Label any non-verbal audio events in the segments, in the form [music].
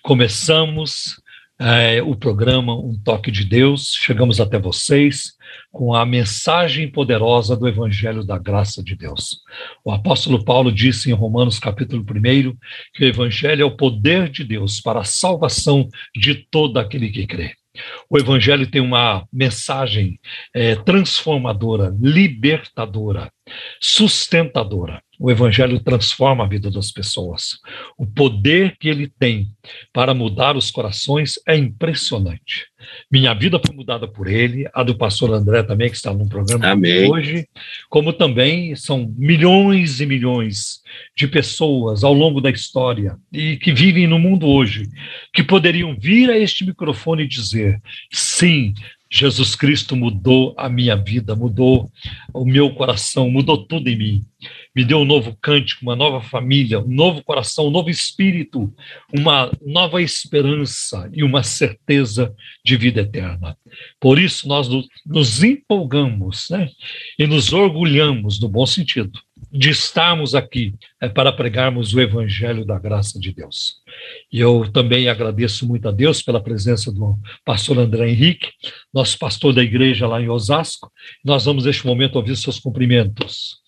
Começamos é, o programa Um Toque de Deus, chegamos até vocês com a mensagem poderosa do Evangelho da Graça de Deus. O apóstolo Paulo disse em Romanos capítulo 1 que o Evangelho é o poder de Deus para a salvação de todo aquele que crê. O Evangelho tem uma mensagem é, transformadora, libertadora, sustentadora. O Evangelho transforma a vida das pessoas. O poder que ele tem para mudar os corações é impressionante. Minha vida foi mudada por ele, a do pastor André também, que está no programa Amém. hoje, como também são milhões e milhões de pessoas ao longo da história e que vivem no mundo hoje, que poderiam vir a este microfone e dizer: sim, Jesus Cristo mudou a minha vida, mudou o meu coração, mudou tudo em mim. Me deu um novo cântico, uma nova família, um novo coração, um novo espírito, uma nova esperança e uma certeza de vida eterna. Por isso nós nos empolgamos né? e nos orgulhamos, no bom sentido, de estarmos aqui é, para pregarmos o evangelho da graça de Deus. E eu também agradeço muito a Deus pela presença do pastor André Henrique, nosso pastor da igreja lá em Osasco. Nós vamos, neste momento, ouvir seus cumprimentos.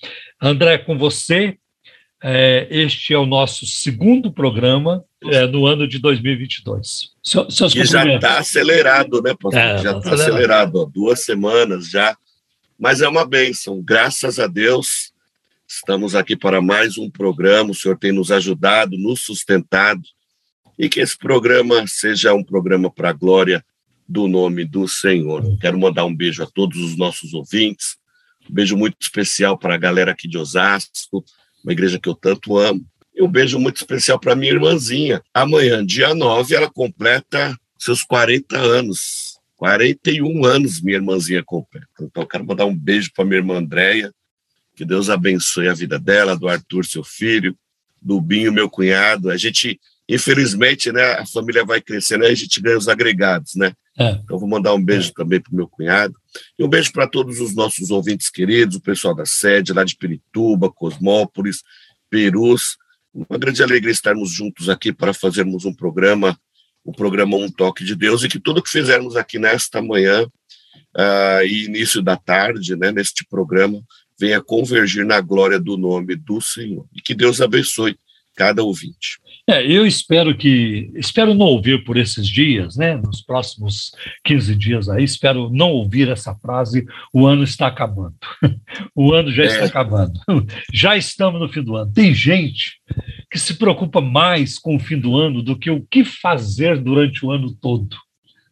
André, com você, é, este é o nosso segundo programa é, no ano de 2022. seus e já está acelerado, né, pastor? É, já está acelerado, acelerado ó, duas semanas já. Mas é uma bênção, graças a Deus Estamos aqui para mais um programa. O Senhor tem nos ajudado, nos sustentado. E que esse programa seja um programa para a glória do nome do Senhor. Quero mandar um beijo a todos os nossos ouvintes. Um beijo muito especial para a galera aqui de Osasco, uma igreja que eu tanto amo. E um beijo muito especial para minha irmãzinha. Amanhã, dia 9, ela completa seus 40 anos. 41 anos minha irmãzinha completa. Então, quero mandar um beijo para minha irmã Andréia, que Deus abençoe a vida dela, do Arthur, seu filho, do Binho, meu cunhado. A gente, infelizmente, né, a família vai crescendo, aí a gente ganha os agregados, né? É. Então, vou mandar um beijo é. também para o meu cunhado. E um beijo para todos os nossos ouvintes queridos, o pessoal da sede, lá de Pirituba, Cosmópolis, Perus. Uma grande alegria estarmos juntos aqui para fazermos um programa, o programa Um Toque de Deus, e que tudo que fizermos aqui nesta manhã uh, e início da tarde, né, neste programa, venha convergir na glória do nome do Senhor. E que Deus abençoe cada ouvinte. É, eu espero que, espero não ouvir por esses dias, né, nos próximos 15 dias aí, espero não ouvir essa frase, o ano está acabando. [laughs] o ano já é. está acabando. [laughs] já estamos no fim do ano. Tem gente que se preocupa mais com o fim do ano do que o que fazer durante o ano todo.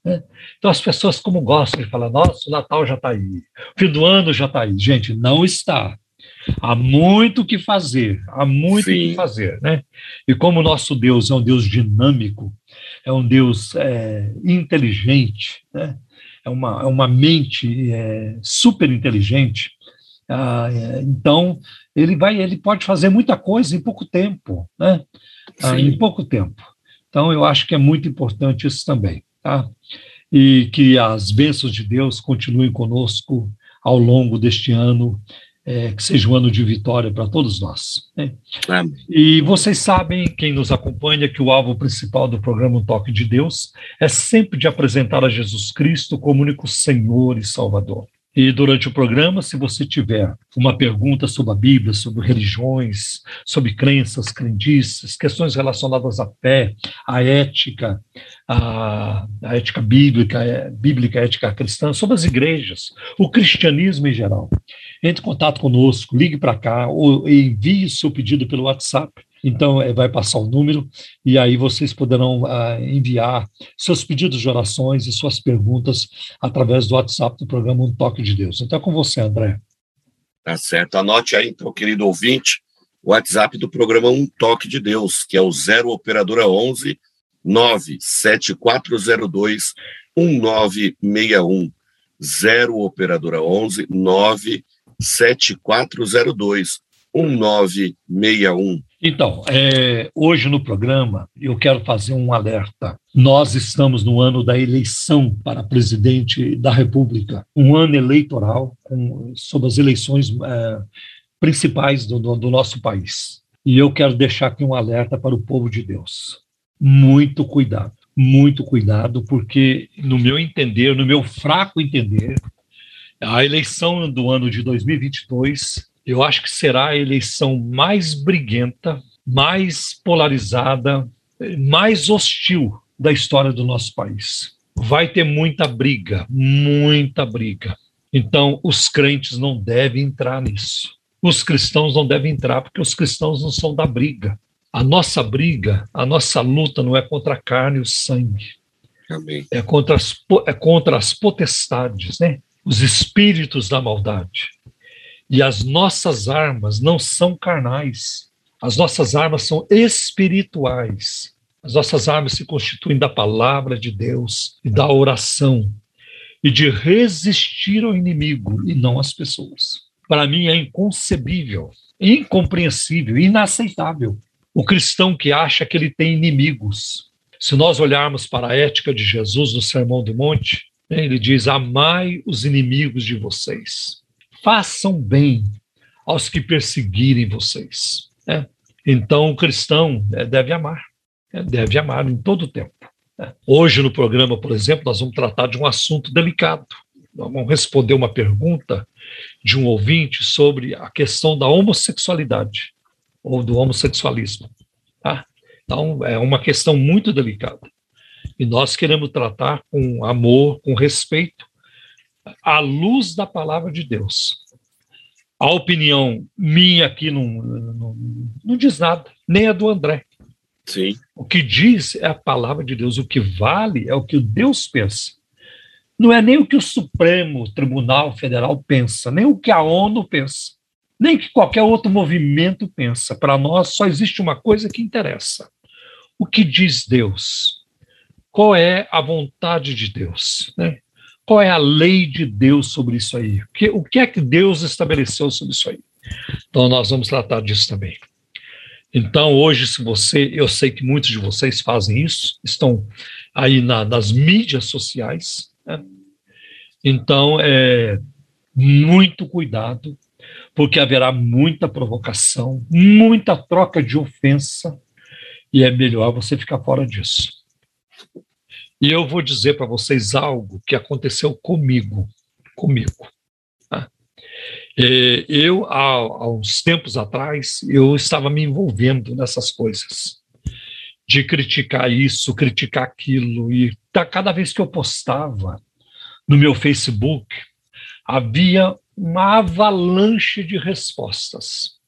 Né? Então as pessoas como gostam de falar, nossa, o Natal já está aí, o fim do ano já está aí. Gente, não está. Há muito o que fazer, há muito o que fazer, né? E como o nosso Deus é um Deus dinâmico, é um Deus é, inteligente, né? É uma, é uma mente é, super inteligente. Ah, é, então ele vai, ele pode fazer muita coisa em pouco tempo, né? Ah, em pouco tempo. Então eu acho que é muito importante isso também. Tá? E que as bênçãos de Deus continuem conosco ao longo deste ano, é, que seja um ano de vitória para todos nós. Né? E vocês sabem, quem nos acompanha, que o alvo principal do programa Um Toque de Deus é sempre de apresentar a Jesus Cristo como único Senhor e Salvador. E durante o programa, se você tiver uma pergunta sobre a Bíblia, sobre religiões, sobre crenças, crendices, questões relacionadas à fé, à ética, à, à ética bíblica, à é, bíblica, à ética cristã, sobre as igrejas, o cristianismo em geral, entre em contato conosco, ligue para cá ou envie seu pedido pelo WhatsApp então, é, vai passar o número e aí vocês poderão uh, enviar seus pedidos de orações e suas perguntas através do WhatsApp do programa Um Toque de Deus. Então, é com você, André. Tá certo. Anote aí, então, querido ouvinte, o WhatsApp do programa Um Toque de Deus, que é o 0 Operadora 11 97402 1961. 0 operadora 11 97402 1961. Então, é, hoje no programa eu quero fazer um alerta. Nós estamos no ano da eleição para presidente da República, um ano eleitoral com, sobre as eleições é, principais do, do, do nosso país. E eu quero deixar aqui um alerta para o povo de Deus. Muito cuidado, muito cuidado, porque, no meu entender, no meu fraco entender, a eleição do ano de 2022 eu acho que será a eleição mais briguenta, mais polarizada, mais hostil da história do nosso país. Vai ter muita briga, muita briga. Então, os crentes não devem entrar nisso. Os cristãos não devem entrar, porque os cristãos não são da briga. A nossa briga, a nossa luta não é contra a carne e o sangue. Amém. É contra as, é contra as potestades, né? os espíritos da maldade. E as nossas armas não são carnais. As nossas armas são espirituais. As nossas armas se constituem da palavra de Deus e da oração e de resistir ao inimigo e não às pessoas. Para mim é inconcebível, incompreensível, inaceitável o cristão que acha que ele tem inimigos. Se nós olharmos para a ética de Jesus no Sermão do Monte, né, ele diz: Amai os inimigos de vocês façam bem aos que perseguirem vocês. Né? Então, o cristão né, deve amar, né? deve amar em todo o tempo. Né? Hoje, no programa, por exemplo, nós vamos tratar de um assunto delicado. Nós vamos responder uma pergunta de um ouvinte sobre a questão da homossexualidade ou do homossexualismo. Tá? Então, é uma questão muito delicada. E nós queremos tratar com amor, com respeito, à luz da palavra de Deus. A opinião minha aqui não, não, não diz nada, nem a do André. Sim. O que diz é a palavra de Deus, o que vale é o que Deus pensa. Não é nem o que o Supremo Tribunal Federal pensa, nem o que a ONU pensa, nem que qualquer outro movimento pensa. Para nós só existe uma coisa que interessa: o que diz Deus. Qual é a vontade de Deus? Né? Qual é a lei de Deus sobre isso aí? O que, o que é que Deus estabeleceu sobre isso aí? Então, nós vamos tratar disso também. Então, hoje, se você, eu sei que muitos de vocês fazem isso, estão aí na, nas mídias sociais, né? então, é, muito cuidado, porque haverá muita provocação, muita troca de ofensa, e é melhor você ficar fora disso. E eu vou dizer para vocês algo que aconteceu comigo, comigo. Tá? É, eu, há, há uns tempos atrás, eu estava me envolvendo nessas coisas, de criticar isso, criticar aquilo, e tá, cada vez que eu postava no meu Facebook, havia uma avalanche de respostas,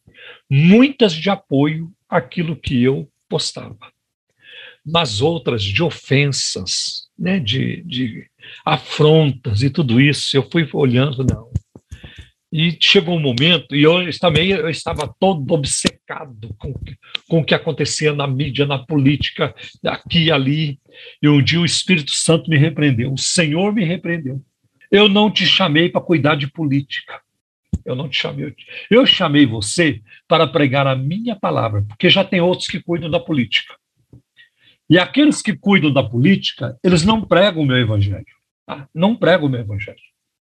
muitas de apoio àquilo que eu postava mas outras de ofensas, né, de, de afrontas e tudo isso. Eu fui olhando, não. E chegou um momento, e eu também eu estava todo obcecado com, com o que acontecia na mídia, na política, aqui e ali. E um dia o Espírito Santo me repreendeu, o Senhor me repreendeu. Eu não te chamei para cuidar de política. Eu não te chamei. Eu chamei você para pregar a minha palavra, porque já tem outros que cuidam da política. E aqueles que cuidam da política, eles não pregam o meu evangelho. Tá? Não pregam o meu evangelho.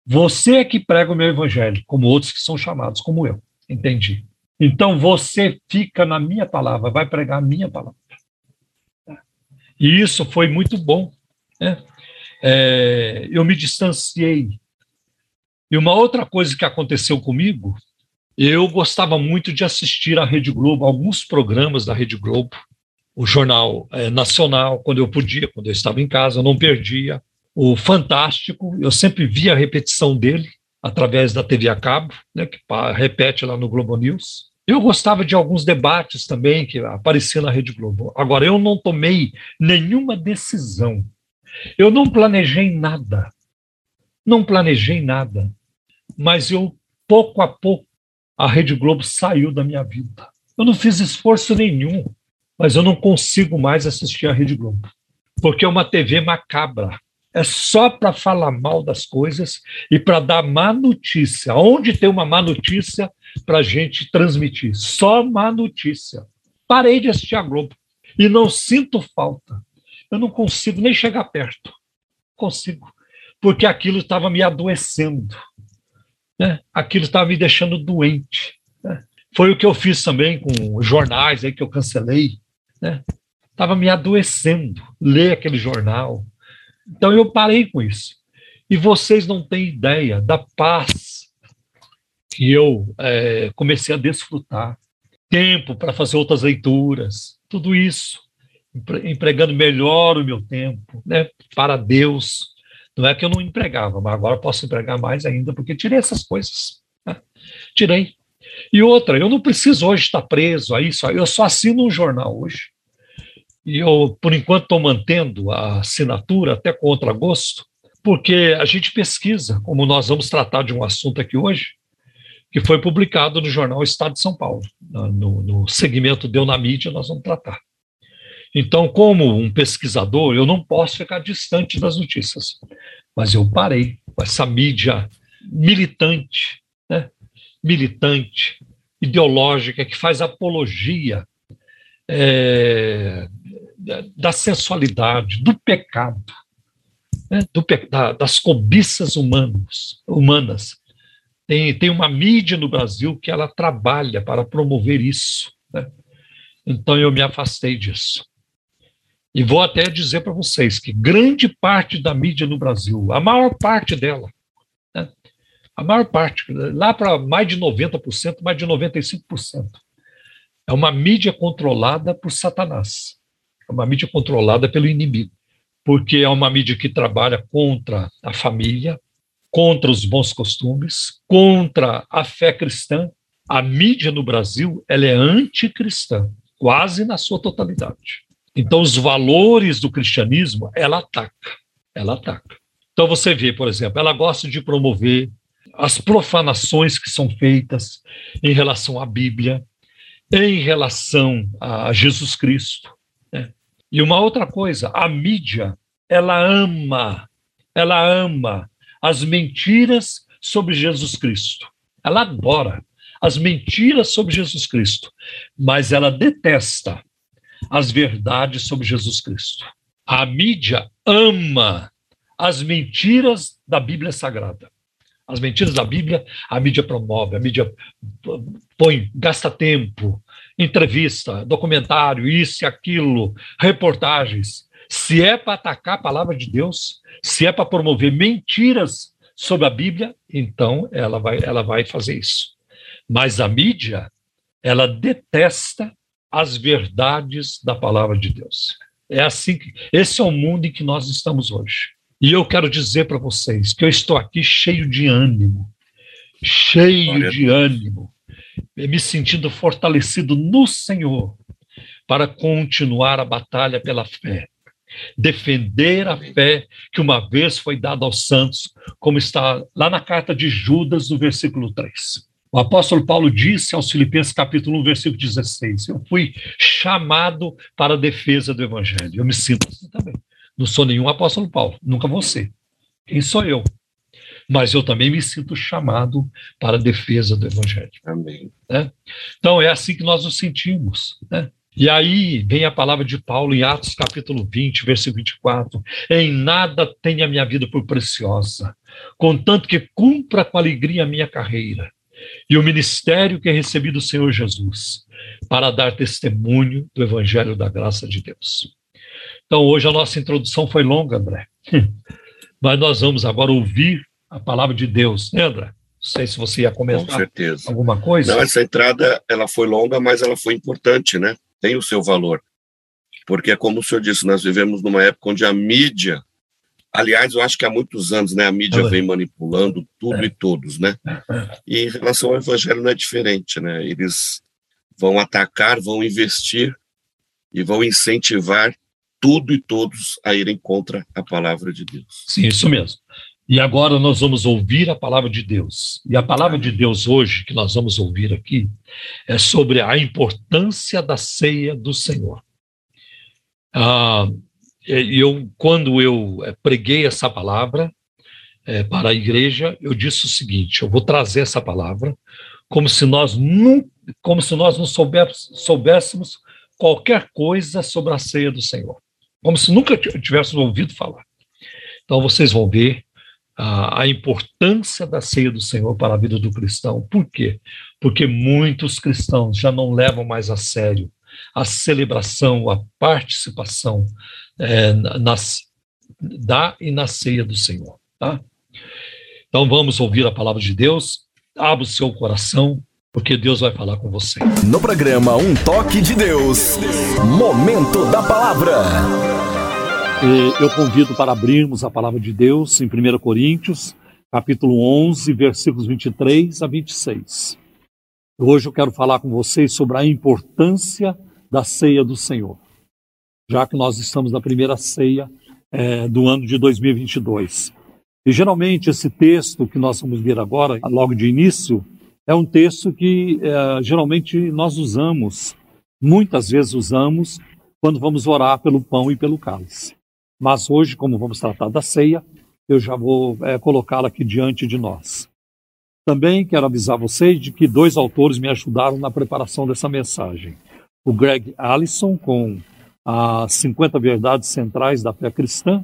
Você é que prega o meu evangelho, como outros que são chamados, como eu. Entendi. Então você fica na minha palavra, vai pregar a minha palavra. Tá? E isso foi muito bom. Né? É, eu me distanciei. E uma outra coisa que aconteceu comigo, eu gostava muito de assistir à Rede Globo, alguns programas da Rede Globo o Jornal é, Nacional, quando eu podia, quando eu estava em casa, eu não perdia. O Fantástico, eu sempre via a repetição dele através da TV a cabo, né, que repete lá no Globo News. Eu gostava de alguns debates também que apareciam na Rede Globo. Agora, eu não tomei nenhuma decisão. Eu não planejei nada. Não planejei nada. Mas eu, pouco a pouco, a Rede Globo saiu da minha vida. Eu não fiz esforço nenhum mas eu não consigo mais assistir a Rede Globo. porque é uma TV macabra. É só para falar mal das coisas e para dar má notícia. Onde tem uma má notícia para a gente transmitir? Só má notícia. Parei de assistir a Globo e não sinto falta. Eu não consigo nem chegar perto. Consigo. Porque aquilo estava me adoecendo. Né? Aquilo estava me deixando doente. Né? Foi o que eu fiz também com jornais aí que eu cancelei. Estava né? me adoecendo ler aquele jornal. Então eu parei com isso. E vocês não têm ideia da paz que eu é, comecei a desfrutar tempo para fazer outras leituras, tudo isso, empregando melhor o meu tempo, né, para Deus. Não é que eu não empregava, mas agora posso empregar mais ainda, porque tirei essas coisas. Né? Tirei. E outra, eu não preciso hoje estar preso a isso, eu só assino um jornal hoje. E eu, por enquanto, estou mantendo a assinatura até contra gosto, porque a gente pesquisa, como nós vamos tratar de um assunto aqui hoje, que foi publicado no jornal Estado de São Paulo. No, no segmento Deu na Mídia, nós vamos tratar. Então, como um pesquisador, eu não posso ficar distante das notícias, mas eu parei com essa mídia militante? Militante, ideológica, que faz apologia é, da sensualidade, do pecado, né? do, da, das cobiças humanos, humanas, tem, tem uma mídia no Brasil que ela trabalha para promover isso. Né? Então eu me afastei disso. E vou até dizer para vocês que grande parte da mídia no Brasil, a maior parte dela? A maior parte, lá para mais de 90%, mais de 95%, é uma mídia controlada por Satanás. É uma mídia controlada pelo inimigo. Porque é uma mídia que trabalha contra a família, contra os bons costumes, contra a fé cristã. A mídia no Brasil ela é anticristã, quase na sua totalidade. Então, os valores do cristianismo, ela ataca. Ela ataca. Então, você vê, por exemplo, ela gosta de promover as profanações que são feitas em relação à Bíblia, em relação a Jesus Cristo. Né? E uma outra coisa, a mídia, ela ama, ela ama as mentiras sobre Jesus Cristo. Ela adora as mentiras sobre Jesus Cristo, mas ela detesta as verdades sobre Jesus Cristo. A mídia ama as mentiras da Bíblia Sagrada. As mentiras da Bíblia, a mídia promove, a mídia põe, gasta tempo, entrevista, documentário, isso e aquilo, reportagens. Se é para atacar a palavra de Deus, se é para promover mentiras sobre a Bíblia, então ela vai, ela vai fazer isso. Mas a mídia, ela detesta as verdades da palavra de Deus. É assim que esse é o mundo em que nós estamos hoje. E eu quero dizer para vocês que eu estou aqui cheio de ânimo, cheio Olha. de ânimo, me sentindo fortalecido no Senhor para continuar a batalha pela fé defender a fé que uma vez foi dada aos santos, como está lá na carta de Judas, no versículo 3. O apóstolo Paulo disse aos Filipenses, capítulo 1, versículo 16: Eu fui chamado para a defesa do evangelho. Eu me sinto assim também. Não sou nenhum apóstolo Paulo, nunca vou ser. Quem sou eu? Mas eu também me sinto chamado para a defesa do evangelho. Amém. Né? Então é assim que nós nos sentimos. Né? E aí vem a palavra de Paulo em Atos capítulo 20, versículo 24. Em nada tenha a minha vida por preciosa, contanto que cumpra com alegria a minha carreira e o ministério que recebi do Senhor Jesus, para dar testemunho do evangelho da graça de Deus. Então, hoje a nossa introdução foi longa, André, [laughs] mas nós vamos agora ouvir a palavra de Deus, né, André? Não sei se você ia comentar Com certeza. alguma coisa. Não, essa entrada ela foi longa, mas ela foi importante, né? tem o seu valor. Porque, como o senhor disse, nós vivemos numa época onde a mídia, aliás, eu acho que há muitos anos, né, a mídia é. vem manipulando tudo é. e todos, né? É. E em relação ao evangelho não é diferente, né? Eles vão atacar, vão investir e vão incentivar tudo e todos a irem contra a palavra de Deus. Sim, isso mesmo. E agora nós vamos ouvir a palavra de Deus. E a palavra de Deus hoje, que nós vamos ouvir aqui, é sobre a importância da ceia do Senhor. Ah, eu, quando eu eh, preguei essa palavra é, para a igreja, eu disse o seguinte: eu vou trazer essa palavra como se nós não, como se nós não soubéssemos, soubéssemos qualquer coisa sobre a ceia do Senhor, como se nunca tivéssemos ouvido falar. Então vocês vão ver a, a importância da ceia do Senhor para a vida do cristão. Por quê? Porque muitos cristãos já não levam mais a sério a celebração, a participação é, da e na ceia do Senhor. Tá? Então vamos ouvir a palavra de Deus. Abra o seu coração, porque Deus vai falar com você. No programa Um Toque de Deus, Momento da Palavra. E eu convido para abrirmos a palavra de Deus em 1 Coríntios, capítulo 11, versículos 23 a 26. Hoje eu quero falar com vocês sobre a importância da ceia do Senhor, já que nós estamos na primeira ceia é, do ano de 2022. E geralmente esse texto que nós vamos ver agora, logo de início, é um texto que é, geralmente nós usamos, muitas vezes usamos, quando vamos orar pelo pão e pelo cálice. Mas hoje, como vamos tratar da ceia, eu já vou é, colocá-la aqui diante de nós. Também quero avisar vocês de que dois autores me ajudaram na preparação dessa mensagem. O Greg Allison, com as 50 verdades centrais da fé cristã,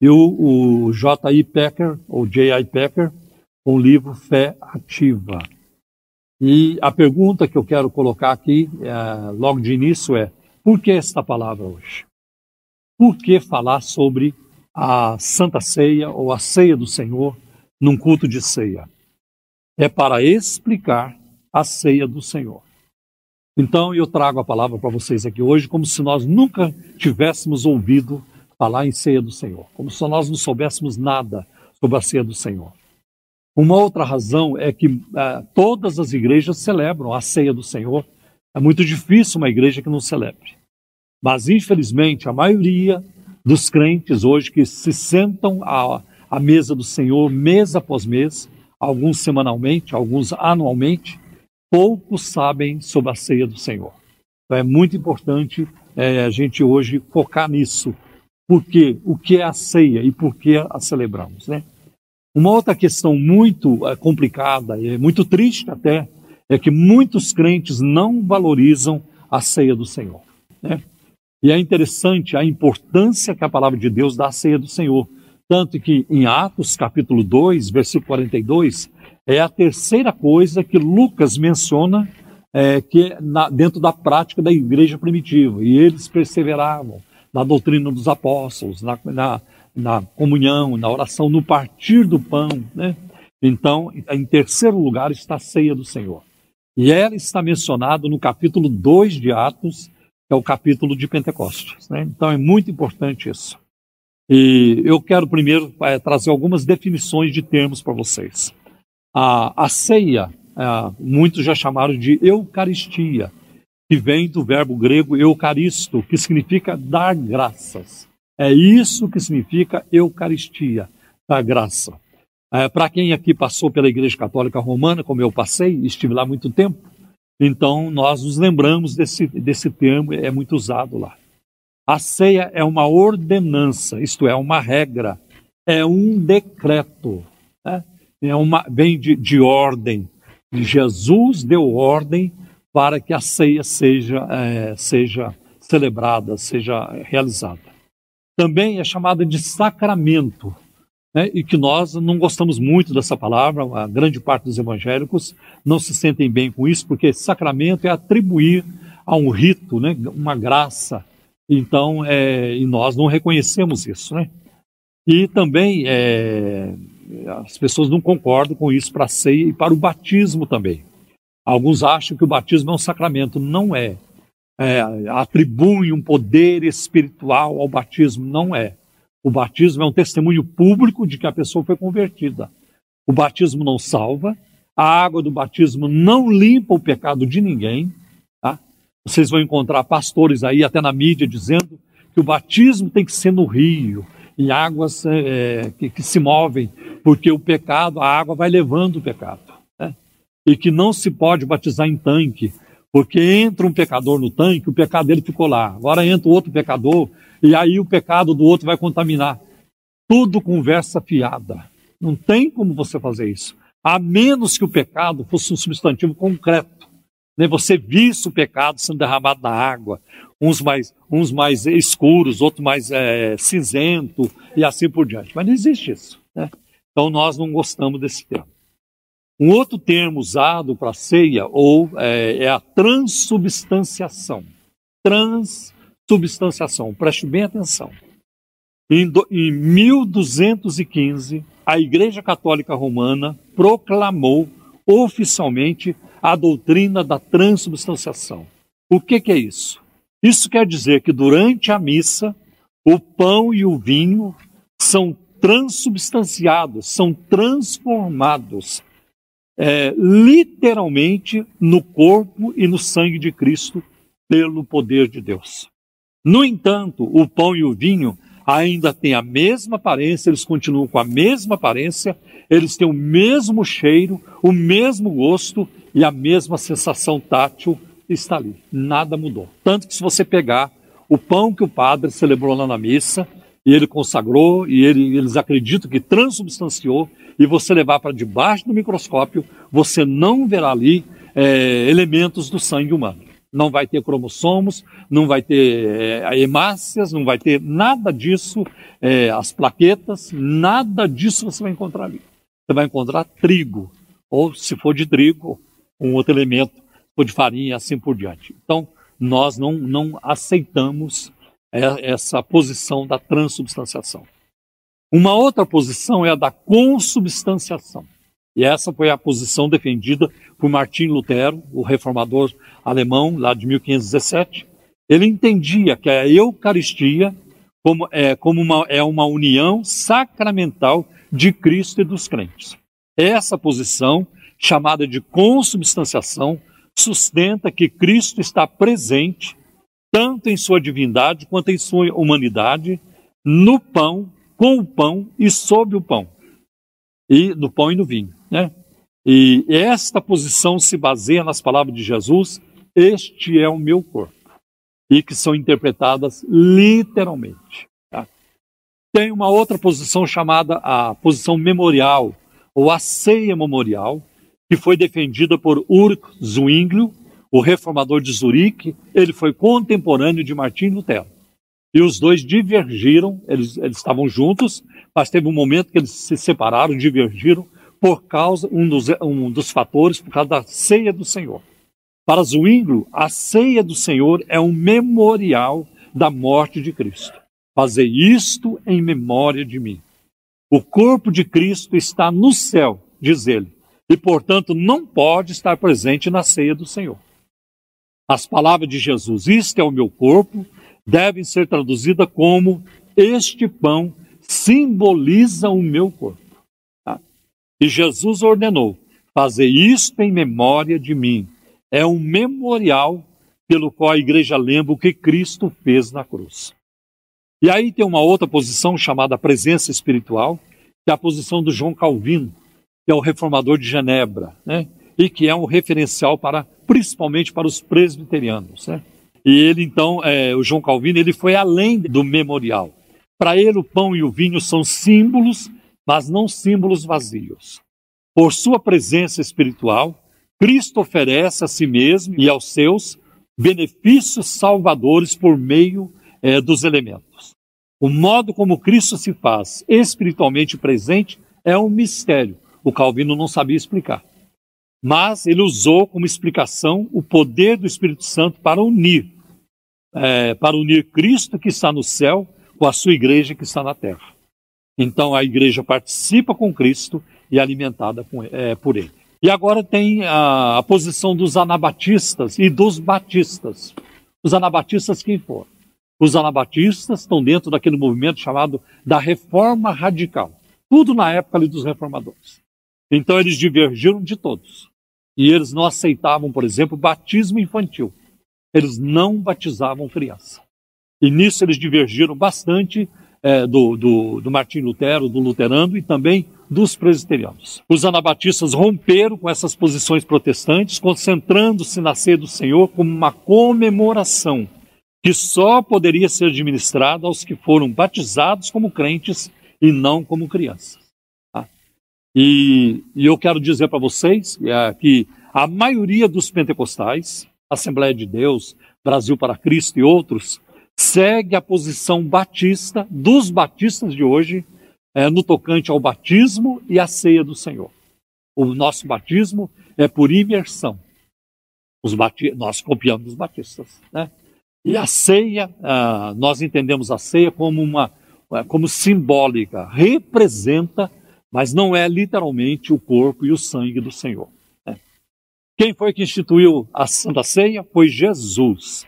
e o, o J.I. Packer, ou J.I. Packer, com o livro Fé Ativa. E a pergunta que eu quero colocar aqui, é, logo de início, é: por que esta palavra hoje? Por que falar sobre a Santa Ceia ou a Ceia do Senhor num culto de ceia? É para explicar a ceia do Senhor. Então eu trago a palavra para vocês aqui hoje como se nós nunca tivéssemos ouvido falar em ceia do Senhor, como se nós não soubéssemos nada sobre a ceia do Senhor. Uma outra razão é que uh, todas as igrejas celebram a ceia do Senhor. É muito difícil uma igreja que não celebre. Mas, infelizmente, a maioria dos crentes hoje que se sentam à, à mesa do Senhor mês após mês, alguns semanalmente, alguns anualmente, poucos sabem sobre a ceia do Senhor. Então é muito importante é, a gente hoje focar nisso, porque o que é a ceia e por que a celebramos, né? Uma outra questão muito é, complicada e muito triste até é que muitos crentes não valorizam a ceia do Senhor, né? E é interessante a importância que a palavra de Deus dá à ceia do Senhor. Tanto que em Atos, capítulo 2, versículo 42, é a terceira coisa que Lucas menciona é, que é na, dentro da prática da igreja primitiva. E eles perseveravam na doutrina dos apóstolos, na, na, na comunhão, na oração, no partir do pão. Né? Então, em terceiro lugar está a ceia do Senhor. E ela está mencionada no capítulo 2 de Atos, que é o capítulo de Pentecostes. Né? Então é muito importante isso. E eu quero primeiro é, trazer algumas definições de termos para vocês. A, a ceia, é, muitos já chamaram de Eucaristia que vem do verbo grego eucaristo, que significa dar graças. É isso que significa Eucaristia, dar graça. É, Para quem aqui passou pela Igreja Católica Romana, como eu passei, estive lá muito tempo, então nós nos lembramos desse, desse termo, é muito usado lá. A ceia é uma ordenança, isto é, uma regra, é um decreto, né? é uma, vem de, de ordem. Jesus deu ordem para que a ceia seja, é, seja celebrada, seja realizada. Também é chamada de sacramento, né, e que nós não gostamos muito dessa palavra, a grande parte dos evangélicos não se sentem bem com isso, porque sacramento é atribuir a um rito, né, uma graça, então, é, e nós não reconhecemos isso. Né? E também é, as pessoas não concordam com isso para a ceia e para o batismo também. Alguns acham que o batismo é um sacramento. Não é. É atribui um poder espiritual ao batismo. Não é. O batismo é um testemunho público de que a pessoa foi convertida. O batismo não salva. A água do batismo não limpa o pecado de ninguém. Tá? Vocês vão encontrar pastores aí, até na mídia, dizendo que o batismo tem que ser no rio, em águas é, que, que se movem, porque o pecado, a água vai levando o pecado e que não se pode batizar em tanque, porque entra um pecador no tanque, o pecado dele ficou lá. Agora entra outro pecador E aí o pecado do outro vai contaminar. Tudo conversa fiada. Não tem como você fazer isso. A menos que o pecado fosse um substantivo concreto. Né? Você visse o pecado sendo derramado na água, uns mais, uns mais escuros, outros mais é, cinzento e assim por diante. Mas não existe isso. Né? Então nós não gostamos desse termo. Um outro termo usado para ceia ou é, é, a transubstanciação. Transubstanciação. Preste bem atenção. Em, do, em 1215, a Igreja Católica Romana proclamou oficialmente a doutrina da transubstanciação. O que, que é isso? Isso quer dizer que durante a missa, o pão e o vinho são transubstanciados, são transformados é, literalmente no corpo e no sangue de Cristo pelo poder de Deus. No entanto, o pão e o vinho ainda têm a mesma aparência, eles continuam com a mesma aparência, eles têm o mesmo cheiro, o mesmo gosto e a mesma sensação tátil está ali. Nada mudou. Tanto que se você pegar o pão que o padre celebrou lá na missa, e ele consagrou, e ele, eles acreditam que transubstanciou, e você levar para debaixo do microscópio, você não verá ali é, elementos do sangue humano. Não vai ter cromossomos, não vai ter é, hemácias, não vai ter nada disso, é, as plaquetas, nada disso você vai encontrar ali. Você vai encontrar trigo, ou se for de trigo, um outro elemento, ou de farinha, assim por diante. Então, nós não, não aceitamos essa posição da transubstanciação. Uma outra posição é a da consubstanciação. E essa foi a posição defendida por Martim Lutero, o reformador alemão, lá de 1517. Ele entendia que a Eucaristia como, é, como uma, é uma união sacramental de Cristo e dos crentes. Essa posição, chamada de consubstanciação, sustenta que Cristo está presente, tanto em sua divindade quanto em sua humanidade, no pão com o pão e sob o pão, e no pão e no vinho. Né? E esta posição se baseia nas palavras de Jesus: Este é o meu corpo, e que são interpretadas literalmente. Tá? Tem uma outra posição chamada a posição memorial, ou a ceia memorial, que foi defendida por Ulrich Zwinglio, o reformador de Zurique. Ele foi contemporâneo de Martim Lutero. E os dois divergiram, eles, eles estavam juntos, mas teve um momento que eles se separaram, divergiram, por causa, um dos, um dos fatores, por causa da ceia do Senhor. Para Zwinglio, a ceia do Senhor é um memorial da morte de Cristo. Fazer isto em memória de mim. O corpo de Cristo está no céu, diz ele, e portanto não pode estar presente na ceia do Senhor. As palavras de Jesus, isto é o meu corpo, devem ser traduzidas como: Este pão simboliza o meu corpo. Tá? E Jesus ordenou: Fazer isto em memória de mim. É um memorial pelo qual a igreja lembra o que Cristo fez na cruz. E aí tem uma outra posição chamada presença espiritual, que é a posição do João Calvino, que é o reformador de Genebra, né? e que é um referencial para, principalmente para os presbiterianos. Né? E ele, então, é, o João Calvino, ele foi além do memorial. Para ele, o pão e o vinho são símbolos, mas não símbolos vazios. Por sua presença espiritual, Cristo oferece a si mesmo e aos seus benefícios salvadores por meio é, dos elementos. O modo como Cristo se faz espiritualmente presente é um mistério. O Calvino não sabia explicar. Mas ele usou como explicação o poder do Espírito Santo para unir é, para unir Cristo que está no céu com a sua igreja que está na terra. Então a igreja participa com Cristo e é alimentada com, é, por ele. E agora tem a, a, posição dos anabatistas e dos batistas. Os anabatistas quem for? Os anabatistas estão dentro daquele movimento chamado da reforma radical. Tudo na época ali dos reformadores. Então eles divergiram de todos. E eles não aceitavam, por exemplo, batismo infantil eles não batizavam criança. E nisso eles divergiram bastante é, do, do, do Martim Lutero, do luterano e também dos presbiterianos. Os anabatistas romperam com essas posições protestantes, concentrando-se na ceia do Senhor como uma comemoração que só poderia ser administrada aos que foram batizados como crentes e não como crianças. E, e, eu quero dizer para vocês é, que a maioria dos pentecostais, Assembleia de Deus, Brasil para Cristo e outros, segue a posição batista dos batistas de hoje é, no tocante ao batismo e à ceia do Senhor. O nosso batismo é por imersão. Nós copiamos os batistas, né? E a ceia, ah, nós entendemos a ceia como uma é, como simbólica, representa, mas não é literalmente o corpo e o sangue do Senhor. Né? Quem foi que instituiu a Santa Ceia? Foi Jesus.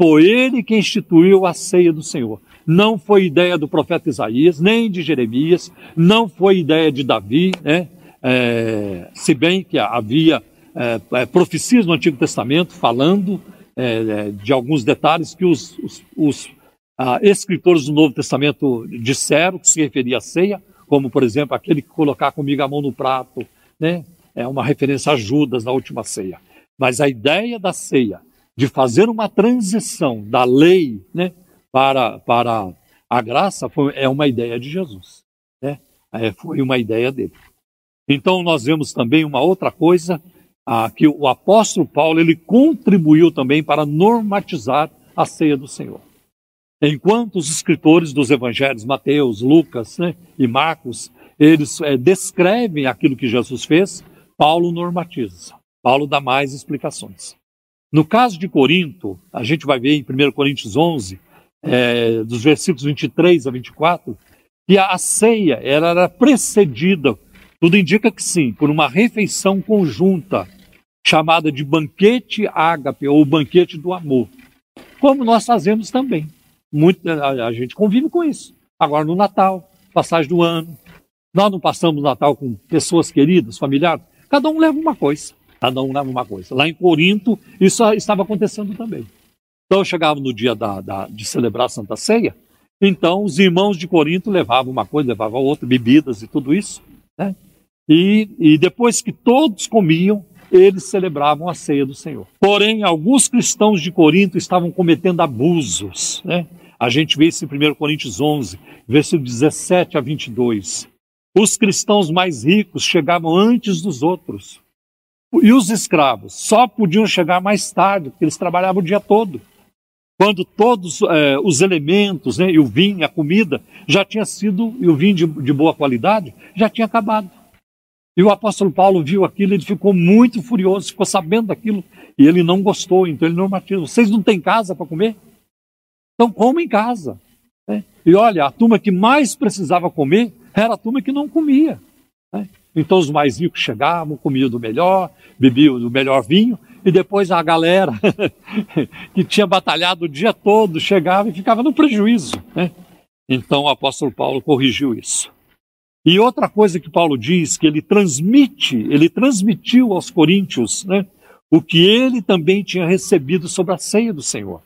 Foi ele que instituiu a ceia do Senhor. Não foi ideia do profeta Isaías, nem de Jeremias, não foi ideia de Davi, né? É, se bem que havia é, é profecias no Antigo Testamento falando é, é, de alguns detalhes que os, os, os ah, escritores do Novo Testamento disseram que se referia à ceia, como, por exemplo, aquele que colocar comigo a mão no prato, né? é uma referência a Judas na última ceia. Mas a ideia da ceia, de fazer uma transição da lei né, para, para a graça, foi, é uma ideia de Jesus. Né? É, foi uma ideia dele. Então, nós vemos também uma outra coisa, ah, que o apóstolo Paulo ele contribuiu também para normatizar a ceia do Senhor. Enquanto os escritores dos evangelhos, Mateus, Lucas né, e Marcos, eles é, descrevem aquilo que Jesus fez, Paulo normatiza. Paulo dá mais explicações. No caso de Corinto, a gente vai ver em 1 Coríntios 11, é, dos versículos 23 a 24, que a ceia era precedida, tudo indica que sim, por uma refeição conjunta, chamada de banquete ágape, ou banquete do amor, como nós fazemos também. Muito, a, a gente convive com isso. Agora, no Natal, passagem do ano, nós não passamos Natal com pessoas queridas, familiares, cada um leva uma coisa. Cada um leva uma coisa. Lá em Corinto, isso estava acontecendo também. Então, chegava no dia da, da, de celebrar a Santa Ceia, então os irmãos de Corinto levavam uma coisa, levavam outra, bebidas e tudo isso. Né? E, e depois que todos comiam, eles celebravam a ceia do Senhor. Porém, alguns cristãos de Corinto estavam cometendo abusos. Né? A gente vê isso em 1 Coríntios 11, versículo 17 a 22. Os cristãos mais ricos chegavam antes dos outros. E os escravos só podiam chegar mais tarde, porque eles trabalhavam o dia todo. Quando todos é, os elementos, né, e o vinho, a comida, já tinha sido, e o vinho de, de boa qualidade, já tinha acabado. E o apóstolo Paulo viu aquilo, ele ficou muito furioso, ficou sabendo daquilo, e ele não gostou, então ele normatizou. Vocês não têm casa para comer? Então comam em casa. Né? E olha, a turma que mais precisava comer era a turma que não comia. Né? Então os mais ricos chegavam, comiam do melhor, bebiam do melhor vinho, e depois a galera [laughs] que tinha batalhado o dia todo chegava e ficava no prejuízo. Né? Então o apóstolo Paulo corrigiu isso. E outra coisa que Paulo diz, que ele transmite, ele transmitiu aos coríntios, né, o que ele também tinha recebido sobre a ceia do Senhor.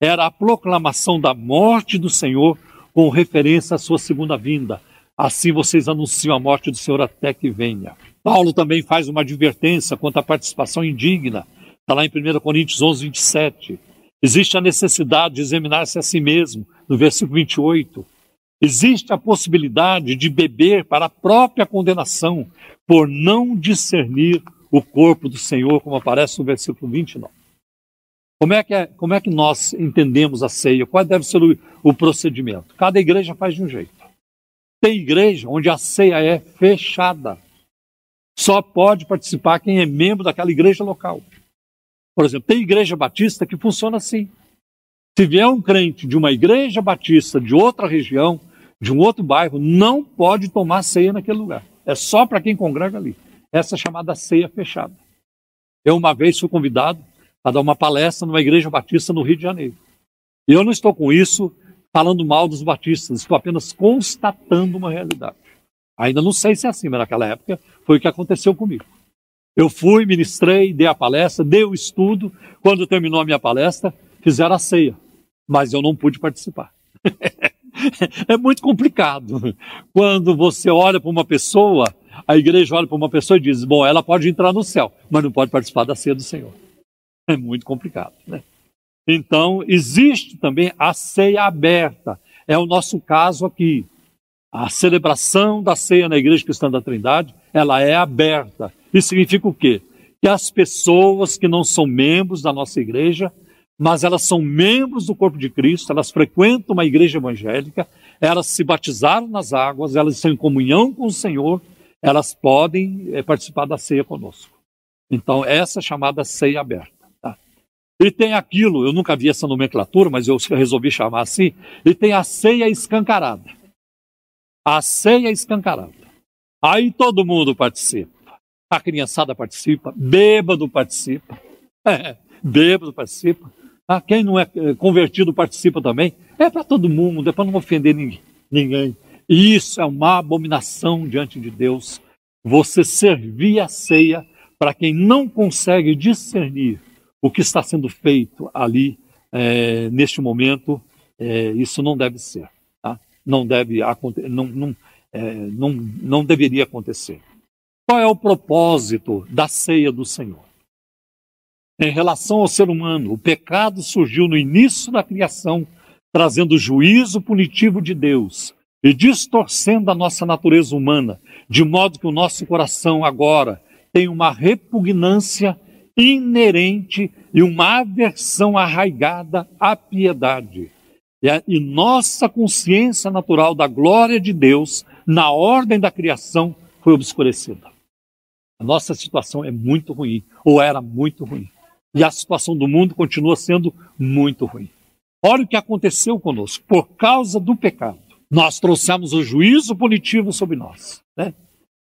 Era a proclamação da morte do Senhor com referência à sua segunda vinda. Assim vocês anunciam a morte do Senhor até que venha. Paulo também faz uma advertência quanto à participação indigna. Está lá em 1 Coríntios 11, 27. Existe a necessidade de examinar-se a si mesmo, no versículo 28. Existe a possibilidade de beber para a própria condenação, por não discernir o corpo do Senhor, como aparece no versículo 29. Como é que, é, como é que nós entendemos a ceia? Qual deve ser o, o procedimento? Cada igreja faz de um jeito. Tem igreja onde a ceia é fechada. Só pode participar quem é membro daquela igreja local. Por exemplo, tem igreja batista que funciona assim. Se vier um crente de uma igreja batista de outra região, de um outro bairro, não pode tomar ceia naquele lugar. É só para quem congrega ali. Essa é chamada ceia fechada. Eu uma vez fui convidado a dar uma palestra numa igreja batista no Rio de Janeiro. E eu não estou com isso falando mal dos batistas, estou apenas constatando uma realidade. Ainda não sei se é assim, mas naquela época foi o que aconteceu comigo. Eu fui, ministrei, dei a palestra, dei o estudo. Quando terminou a minha palestra, fizeram a ceia mas eu não pude participar. [laughs] é muito complicado. Quando você olha para uma pessoa, a igreja olha para uma pessoa e diz: bom, ela pode entrar no céu, mas não pode participar da ceia do Senhor. [laughs] É muito complicado, né? Então, existe também a ceia aberta. É o nosso caso aqui. A celebração da ceia na Igreja Cristã da Trindade, ela é aberta. Isso significa o quê? Que as pessoas que não são membros da nossa igreja, mas elas são membros do corpo de Cristo, elas frequentam uma igreja evangélica, elas se batizaram nas águas, elas estão em comunhão com o Senhor, elas podem é, participar da ceia conosco. Então, essa é chamada ceia aberta. Tá? E tem aquilo, eu nunca vi essa nomenclatura, mas eu [laughs] resolvi chamar assim, e tem a ceia escancarada. A ceia escancarada. Aí todo mundo participa. A criançada participa, bêbado participa, [laughs] é, bêbado participa. Ah, quem não é eh, convertido participa também. É para todo mundo, é para não ofender ninguém. E isso é uma abominação diante de Deus. Você servir a ceia para quem não consegue discernir o que está sendo feito ali é, neste momento, é, isso não deve ser não deve não, não, é, não, não deveria acontecer. Qual é o propósito da ceia do Senhor? Em relação ao ser humano, o pecado surgiu no início da criação, trazendo o juízo punitivo de Deus e distorcendo a nossa natureza humana, de modo que o nosso coração agora tem uma repugnância inerente e uma aversão arraigada à piedade. E nossa consciência natural da glória de Deus na ordem da criação foi obscurecida. A nossa situação é muito ruim, ou era muito ruim. E a situação do mundo continua sendo muito ruim. Olha o que aconteceu conosco. Por causa do pecado, nós trouxemos o juízo punitivo sobre nós. Né?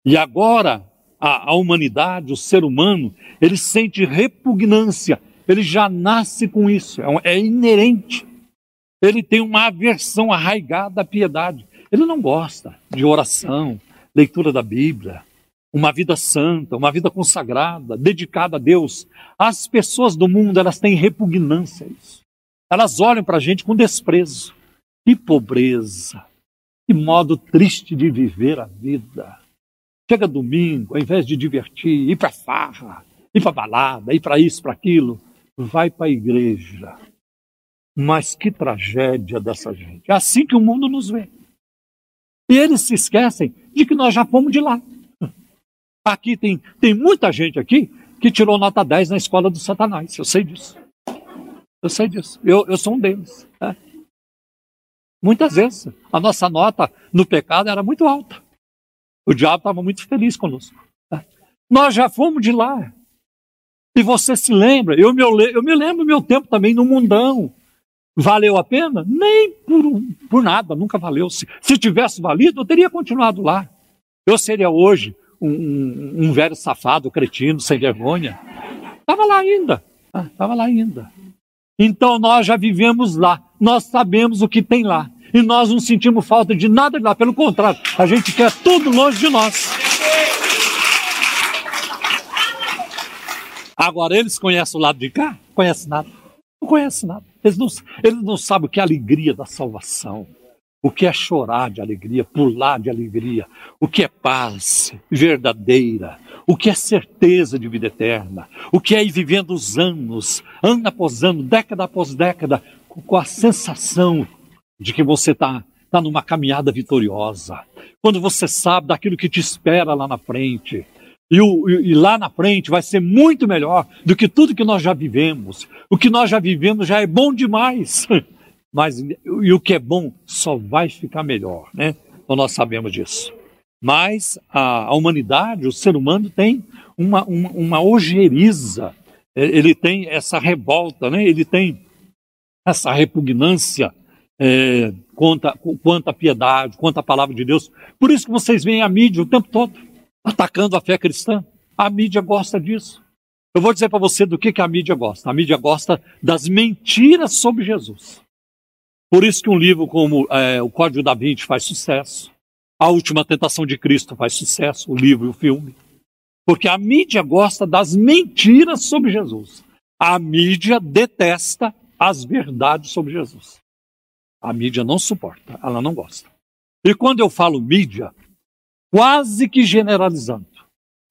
E agora, a, a humanidade, o ser humano, ele sente repugnância. Ele já nasce com isso. é, é inerente ele tem uma aversão arraigada à piedade. Ele não gosta de oração, leitura da Bíblia, uma vida santa, uma vida consagrada, dedicada a Deus. As pessoas do mundo, elas têm repugnância a isso. Elas olham para a gente com desprezo. Que pobreza, que modo triste de viver a vida. Chega domingo, ao invés de divertir, ir para farra, ir para balada, ir para isso, para aquilo, vai para a igreja mas que tragédia dessa gente. É assim que o mundo nos vê. E eles se esquecem de que nós já fomos de lá. Aqui tem, tem muita gente aqui que tirou nota 10 na escola do Satanás. Eu sei disso. Eu sei disso. Eu, eu sou um deles. Né? Muitas vezes a nossa nota no pecado era muito alta. O diabo estava muito feliz conosco. Né? Nós já fomos de lá. E você se lembra, eu me, eu me lembro meu tempo também no mundão. Valeu a pena? Nem por, por nada, nunca valeu. Se, se tivesse valido, eu teria continuado lá. Eu seria hoje um, um, velho safado, cretino, sem vergonha. Estava lá ainda. Estava ah, lá ainda. Então nós já vivemos lá. Nós sabemos o que tem lá. E nós não sentimos falta de nada de lá. Pelo contrário, a gente quer tudo longe de nós. Agora, eles conhecem o lado de cá? Conhecem nada. Não conhecem nada. Eles não, eles não sabem o que é a alegria da salvação, o que é chorar de alegria, pular de alegria, o que é paz verdadeira, o que é certeza de vida eterna, o que é ir vivendo os anos, ano após ano, década após década, com a sensação de que você está tá numa caminhada vitoriosa. Quando você sabe daquilo que te espera lá na frente, e, o, e, lá na frente vai ser muito melhor do que tudo que nós já vivemos. O que nós já vivemos já é bom demais. [laughs] Mas e o que é bom só vai ficar melhor, né? Então nós sabemos disso. Mas a, a humanidade, o ser humano tem uma, uma, uma ojeriza, é, ele tem essa revolta, né? ele tem essa repugnância é, contra, quanto à piedade, quanto à palavra de Deus. Por isso que vocês veem a mídia o tempo todo atacando a fé cristã. A mídia gosta disso. Eu vou dizer para você do que, que a mídia gosta. A mídia gosta das mentiras sobre Jesus. Por isso que um livro como é, O Código da Vinci faz sucesso. A Última Tentação de Cristo faz sucesso, o livro e o filme. Porque a mídia gosta das mentiras sobre Jesus. A mídia detesta as verdades sobre Jesus. A mídia não suporta, ela não gosta. E quando eu falo mídia, quase que generalizando.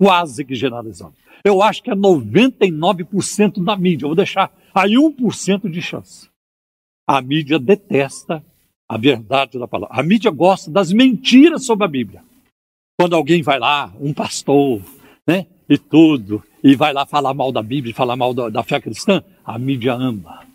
Quase que generalizando. Eu acho que é 99% da mídia. Eu vou deixar Aí 1% de chance. A mídia detesta a verdade da palavra. A mídia gosta das mentiras sobre a Bíblia. Quando alguém vai lá, um pastor, né, e tudo, e vai lá falar mal da Bíblia, falar mal da, da fé cristã, a mídia ama.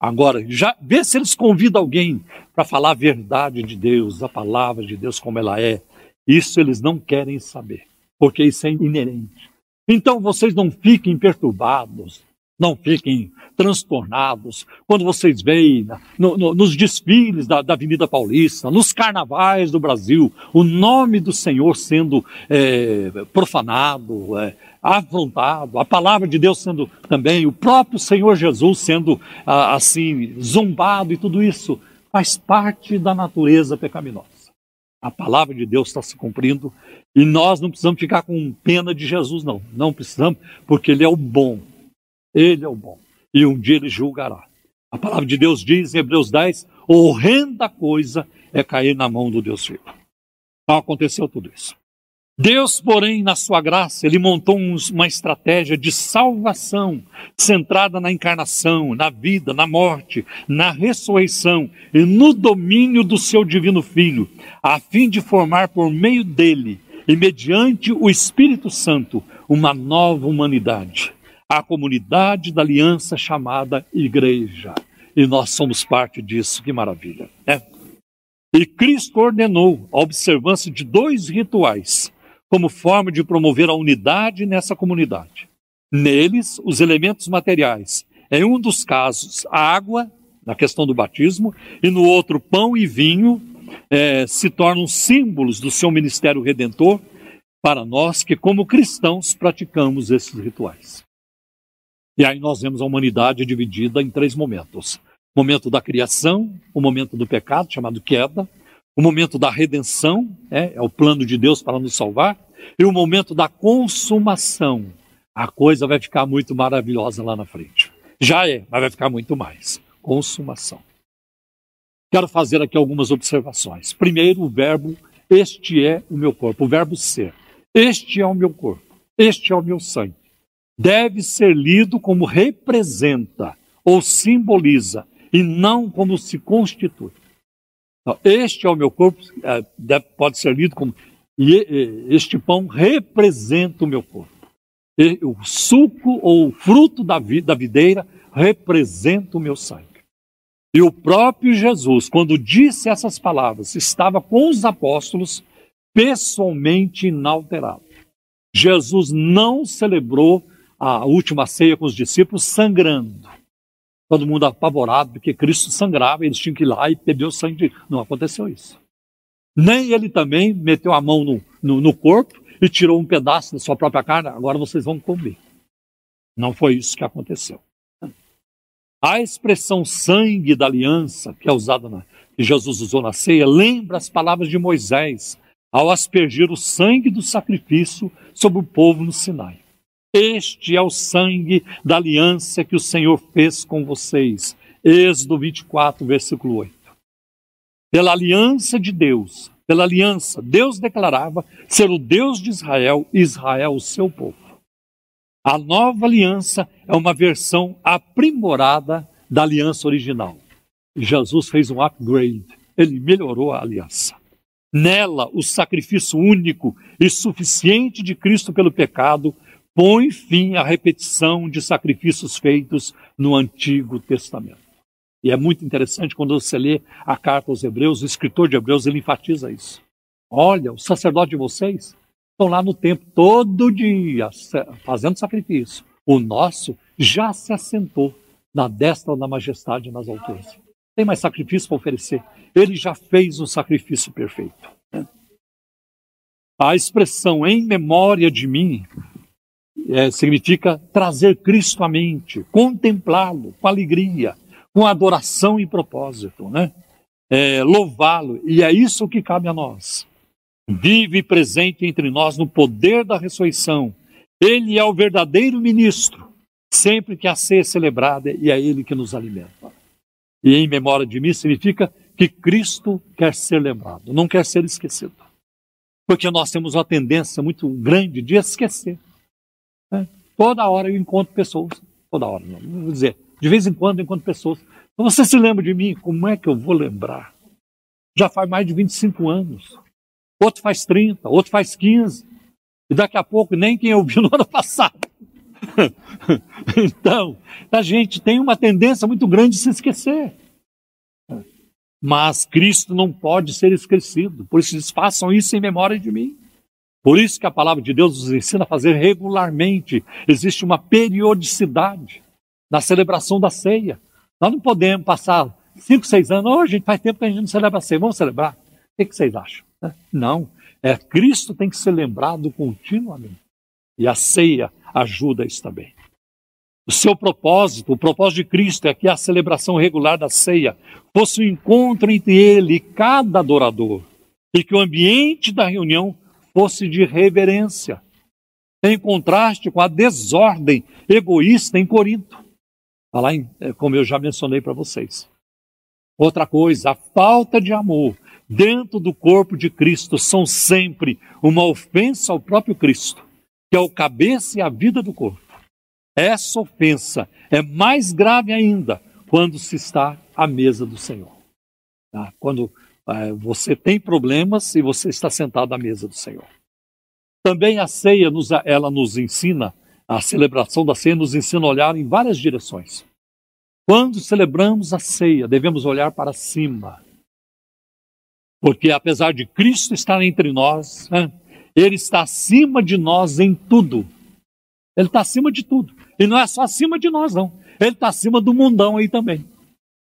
Agora, já vê se eles convidam alguém para falar a verdade de Deus, a palavra de Deus como ela é. Isso eles não querem saber, porque isso é inerente. Então vocês não fiquem perturbados, não fiquem transtornados quando vocês veem no, no, nos desfiles da, da, Avenida Paulista, nos carnavais do Brasil, o nome do Senhor sendo é, profanado, é, afrontado, a palavra de Deus sendo também, o próprio Senhor Jesus sendo assim zombado e tudo isso faz parte da natureza pecaminosa. A palavra de Deus está se cumprindo e nós não precisamos ficar com pena de Jesus, não. Não precisamos, porque Ele é o bom. Ele é o bom. E um dia Ele julgará. A palavra de Deus diz em Hebreus 10: horrenda coisa é cair na mão do Deus vivo. Então aconteceu tudo isso. Deus, porém, na sua graça, ele montou uma estratégia de salvação centrada na encarnação, na vida, na morte, na ressurreição e no domínio do seu divino Filho, a fim de formar por meio dele e mediante o Espírito Santo uma nova humanidade, a comunidade da aliança chamada Igreja. E nós somos parte disso, que maravilha, né? E Cristo ordenou a observância de dois rituais como forma de promover a unidade nessa comunidade. Neles, os elementos materiais. Em um dos casos, a água, na questão do batismo, e no outro, pão e vinho, é, se tornam símbolos do seu ministério redentor para nós que, como cristãos, praticamos esses rituais. E aí nós vemos a humanidade dividida em três momentos: o momento da criação, o momento do pecado, chamado queda, o momento da redenção, é, é o plano de Deus para nos salvar, e o momento da consumação. A coisa vai ficar muito maravilhosa lá na frente. Já é, mas vai ficar muito mais. Consumação. Quero fazer aqui algumas observações. Primeiro, o verbo este é o meu corpo, o verbo ser. Este é o meu corpo, este é o meu sangue. Deve ser lido como representa ou simboliza e não como se constitui. Então, este é o meu corpo, é, pode ser lido como este pão representa o meu corpo. O suco ou o fruto da videira representa o meu sangue. E o próprio Jesus, quando disse essas palavras, estava com os apóstolos pessoalmente inalterado. Jesus não celebrou a última ceia com os discípulos sangrando todo mundo apavorado, porque Cristo sangrava, eles tinham que ir lá e beber o sangue. De... Não aconteceu isso. Nem ele também meteu a mão no, no, no corpo e tirou um pedaço da sua própria carne, agora vocês vão comer. Não foi isso que aconteceu. A expressão sangue da aliança, que é usada na, que Jesus usou na ceia, lembra as palavras de Moisés ao aspergir o sangue do sacrifício sobre o povo no Sinai. Este é o sangue da aliança que o Senhor fez com vocês. Êxodo 24, versículo 8. Pela aliança de Deus, pela aliança, Deus declarava ser o Deus de Israel Israel o seu povo. A nova aliança é uma versão aprimorada da aliança original. Jesus fez um upgrade, ele melhorou a aliança. Nela, o sacrifício único e suficiente de Cristo pelo pecado põe fim à repetição de sacrifícios feitos no Antigo Testamento. E é muito interessante quando você lê a carta aos Hebreus, o escritor de Hebreus ele enfatiza isso. Olha, o sacerdote de vocês estão lá no templo todo dia fazendo sacrifício. O nosso já se assentou na destra da majestade nas alturas. Tem mais sacrifício para oferecer. Ele já fez o sacrifício perfeito. A expressão em memória de mim é, significa trazer Cristo à mente, contemplá-lo com alegria, com adoração e propósito, né? É, louvá-lo, e é isso que cabe a nós. Vive presente entre nós no poder da ressurreição. Ele é o verdadeiro ministro, sempre que a ceia é celebrada, e é ele que nos alimenta. E em memória de mim significa que Cristo quer ser lembrado, não quer ser esquecido. Porque nós temos uma tendência muito grande de esquecer. Toda hora eu encontro pessoas, toda hora, não vou dizer, de vez em quando, enquanto pessoas. Então você se lembra de mim? Como é que eu vou lembrar? Já faz mais de 25 anos. Outro faz 30, outro faz 15. E daqui a pouco nem quem ouviu [laughs] no ano passado. [laughs] então, a gente tem uma tendência muito grande de se esquecer. Mas Cristo não pode ser esquecido. Por isso, façam isso em memória de mim. Por isso que a palavra de Deus nos ensina a fazer regularmente. Existe uma periodicidade na celebração da ceia. Nós não podemos passar cinco, seis anos. Oh, gente, faz tempo que a gente não celebra a ceia. Vamos celebrar? O que vocês acham? Não. É, Cristo tem que ser lembrado continuamente. E a ceia ajuda isso também. O seu propósito, o propósito de Cristo é que a celebração regular da ceia fosse um encontro entre ele e cada adorador, e que o ambiente da reunião fosse de reverência, em contraste com a desordem egoísta em Corinto. Lá em, é, como eu já mencionei para vocês. Outra coisa, a falta de amor dentro do corpo de Cristo são sempre uma ofensa ao próprio Cristo, que é o cabeça e a vida do corpo. Essa ofensa é mais grave ainda quando se está à mesa do Senhor. Tá? Quando você tem problemas e você está sentado à mesa do Senhor. Também a ceia, nos, ela nos ensina, a celebração da ceia nos ensina a olhar em várias direções. Quando celebramos a ceia, devemos olhar para cima. Porque apesar de Cristo estar entre nós, né, Ele está acima de nós em tudo. Ele está acima de tudo. E não é só acima de nós, não. Ele está acima do mundão aí também.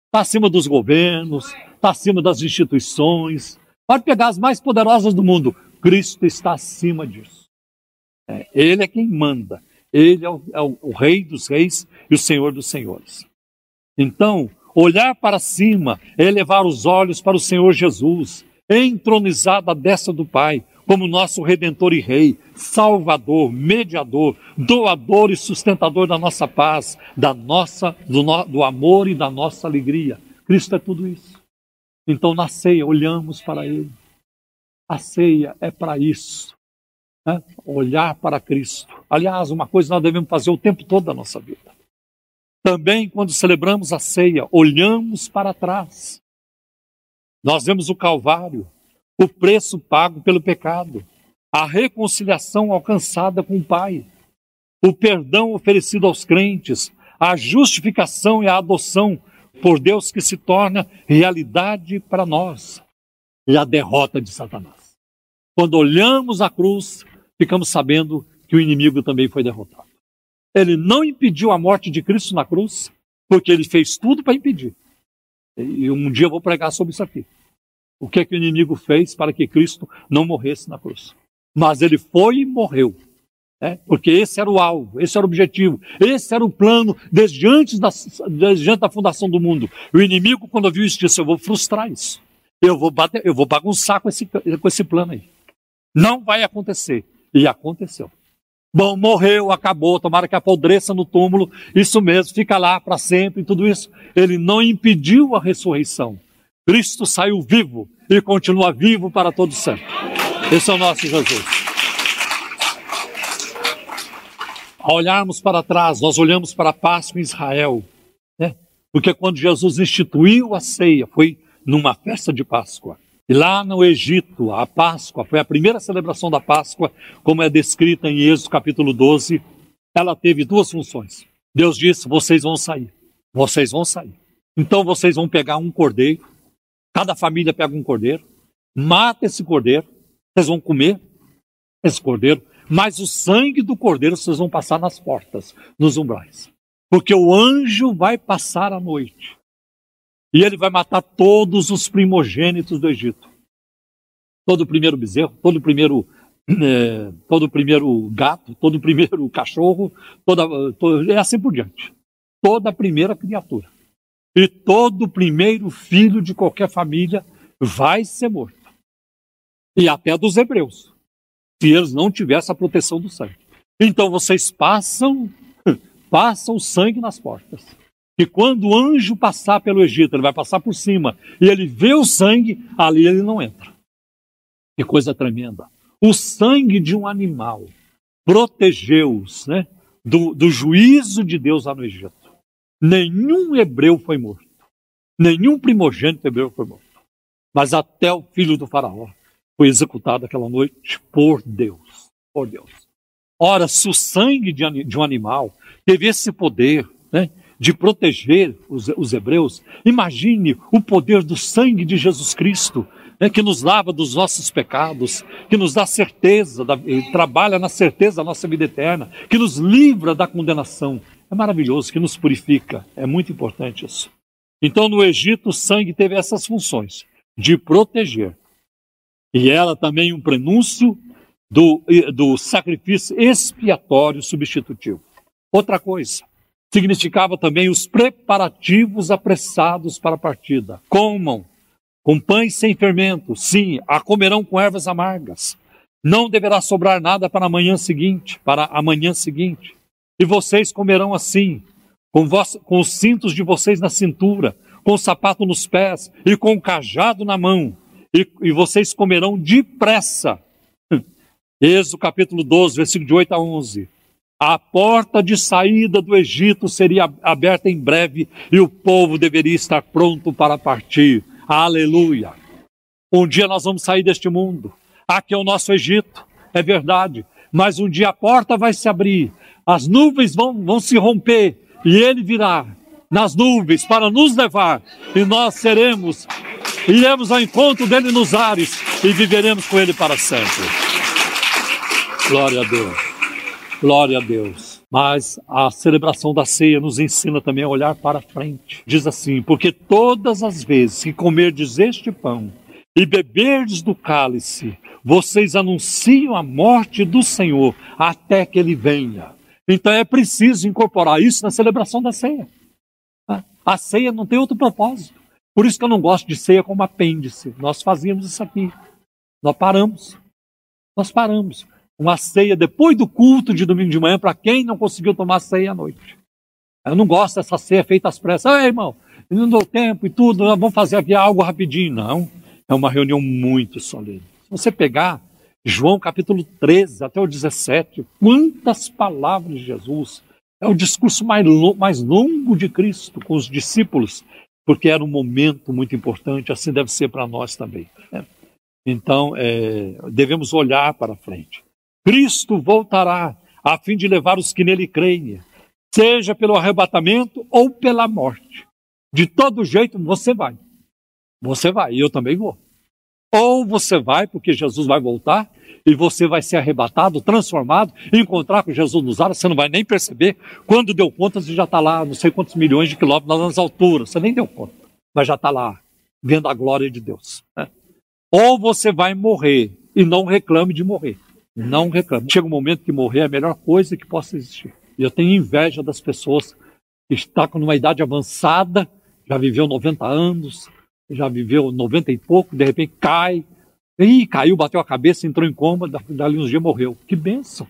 Está acima dos governos, está acima das instituições. Pode pegar as mais poderosas do mundo. Cristo está acima disso. É, ele é quem manda. Ele é o, é o, Rei dos Reis e o Senhor dos Senhores. Então, olhar para cima é elevar os olhos para o Senhor Jesus, entronizado à destra do Pai, como nosso redentor e rei, salvador, mediador, doador e sustentador da nossa paz, da nossa do, no, do amor e da nossa alegria. Cristo é tudo isso. Então na ceia olhamos para ele. A ceia é para isso. Né? Olhar para Cristo. Aliás, uma coisa nós devemos fazer o tempo todo da nossa vida. Também quando celebramos a ceia, olhamos para trás. Nós vemos o Calvário, o preço pago pelo pecado, a reconciliação alcançada com o Pai, o perdão oferecido aos crentes, a justificação e a adoção por Deus que se torna realidade para nós e a derrota de Satanás. Quando olhamos a cruz, ficamos sabendo que o inimigo também foi derrotado. Ele não impediu a morte de Cristo na cruz, porque ele fez tudo para impedir. E um dia eu vou pregar sobre isso aqui. O que é que o inimigo fez para que Cristo não morresse na cruz? Mas ele foi e morreu. Né? Porque esse era o alvo, esse era o objetivo, esse era o plano desde antes da, desde antes da fundação do mundo. O inimigo, quando viu isso, disse: Eu vou frustrar isso. Eu vou, bater, eu vou bagunçar com esse, com esse plano aí. Não vai acontecer. E aconteceu. Bom, morreu, acabou, tomara que apodreça no túmulo, isso mesmo, fica lá para sempre, tudo isso. Ele não impediu a ressurreição. Cristo saiu vivo e continua vivo para todo sempre. Esse é o nosso Jesus. Ao olharmos para trás, nós olhamos para a Páscoa em Israel, né? porque quando Jesus instituiu a ceia, foi numa festa de Páscoa. E lá no Egito, a Páscoa, foi a primeira celebração da Páscoa, como é descrita em Êxodo capítulo 12, ela teve duas funções. Deus disse: vocês vão sair, vocês vão sair. Então vocês vão pegar um cordeiro, Cada família pega um cordeiro, mata esse cordeiro, vocês vão comer esse cordeiro, mas o sangue do cordeiro vocês vão passar nas portas, nos umbrais. Porque o anjo vai passar a noite. E ele vai matar todos os primogênitos do Egito. Todo o primeiro bezerro, todo o primeiro, é, todo o primeiro gato, todo o primeiro cachorro, toda, todo, é assim por diante. Toda a primeira criatura. E todo primeiro filho de qualquer família vai ser morto. E até dos hebreus, se eles não tivessem a proteção do sangue. Então vocês passam, [laughs] passam o sangue nas portas. E quando o anjo passar pelo Egito, ele vai passar por cima, e ele vê o sangue, ali ele não entra. Que coisa tremenda. O sangue de um animal protegeu-os né, do, do juízo de Deus lá no Egito. nenhum hebreu foi morto. Nenhum primogênito hebreu foi morto. Mas até o filho do faraó foi executado aquela noite por Deus. Por Deus. Ora, se o sangue de um animal teve esse poder né, de proteger os, os hebreus, imagine o poder do sangue de Jesus Cristo né, que nos lava dos nossos pecados, que nos dá certeza, da, trabalha na certeza da nossa vida eterna, que nos livra da condenação. É maravilhoso, que nos purifica. É muito importante isso. Então, no Egito, o sangue teve essas funções de proteger. E ela também um prenúncio do, do sacrifício expiatório substitutivo. Outra coisa, significava também os preparativos apressados para a partida. Comam, com pães sem fermento, sim, a comerão com ervas amargas. Não deverá sobrar nada para a manhã seguinte, para a manhã seguinte. E vocês comerão assim, com, vos, com os cintos de vocês na cintura, com o sapato nos pés e com o cajado na mão. E, e vocês comerão depressa. [laughs] Êxodo capítulo 12, versículo de 8 a 11. A porta de saída do Egito seria aberta em breve e o povo deveria estar pronto para partir. Aleluia. Um dia nós vamos sair deste mundo. Aqui é o nosso Egito, é verdade. Mas um dia a porta vai se abrir, as nuvens vão, vão se romper e ele virá nas nuvens para nos levar e nós seremos, iremos ao encontro dele nos ares e viveremos com ele para sempre. Glória a Deus. Glória a Deus. Mas a celebração da ceia nos ensina também a olhar para frente. Diz assim: Porque todas as vezes que comerdes este pão e beberdes do cálice, vocês anunciam a morte do Senhor até que ele venha. Então é preciso incorporar isso na celebração da ceia. A ceia não tem outro propósito. Por isso que eu não gosto de ceia como apêndice. Nós fazíamos isso aqui. Nós paramos. Nós paramos uma ceia depois do culto de domingo de manhã para quem não conseguiu tomar ceia à noite. Eu não gosto dessa ceia feita às pressas. Ei, irmão, não deu tempo e tudo, vamos fazer aqui algo rapidinho. Não, é uma reunião muito solene. Se você pegar João capítulo 13 até o 17, quantas palavras de Jesus. É o discurso mais longo de Cristo com os discípulos, porque era um momento muito importante, assim deve ser para nós também. Né? Então, é, devemos olhar para frente. Cristo voltará a fim de levar os que nele creem, seja pelo arrebatamento ou pela morte. De todo jeito, você vai. Você vai, eu também vou. Ou você vai, porque Jesus vai voltar, e você vai ser arrebatado, transformado, encontrar com Jesus nos ares, você não vai nem perceber. Quando deu conta, você já está lá, não sei quantos milhões de quilômetros nas alturas, você nem deu conta, mas já está lá, vendo a glória de Deus. Né? Ou você vai morrer, e não reclame de morrer. Não reclame. Chega um momento que morrer é a melhor coisa que possa existir. E eu tenho inveja das pessoas que estão com uma idade avançada, já viveu 90 anos, já viveu 90 e pouco, de repente cai. Ih, caiu, bateu a cabeça, entrou em coma, dali uns dias morreu. Que benção!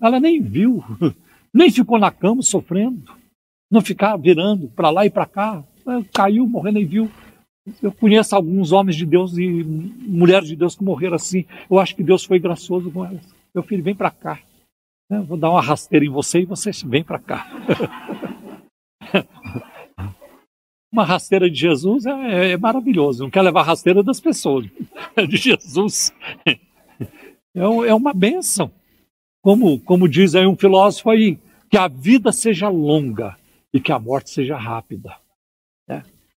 Ela nem viu, nem ficou na cama sofrendo, não ficar virando para lá e para cá. Caiu, morreu, nem viu. Eu conheço alguns homens de Deus e mulheres de Deus que morreram assim. Eu acho que Deus foi gracioso com elas. Meu filho, vem para cá. Eu vou dar uma rasteira em você e você vem para cá. [laughs] uma rasteira de Jesus é, é, maravilhoso. Não quer levar rasteira das pessoas. [laughs] De Jesus é, é uma benção. Como, como diz aí um filósofo aí, que a vida seja longa e que a morte seja rápida.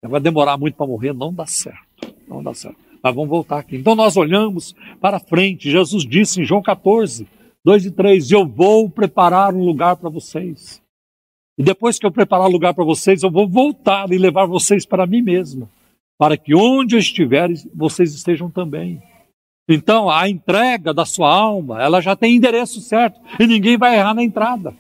Vai demorar muito para morrer, não dá certo. Não dá certo. Mas vamos voltar aqui. Então nós olhamos para frente. Jesus disse em João 14, 2 e 3: Eu vou preparar um lugar para vocês. E depois que eu preparar lugar para vocês, eu vou voltar e levar vocês para mim mesmo, para que onde eu estiver, vocês estejam também. Então, a entrega da sua alma, ela já tem endereço certo e ninguém vai errar na entrada.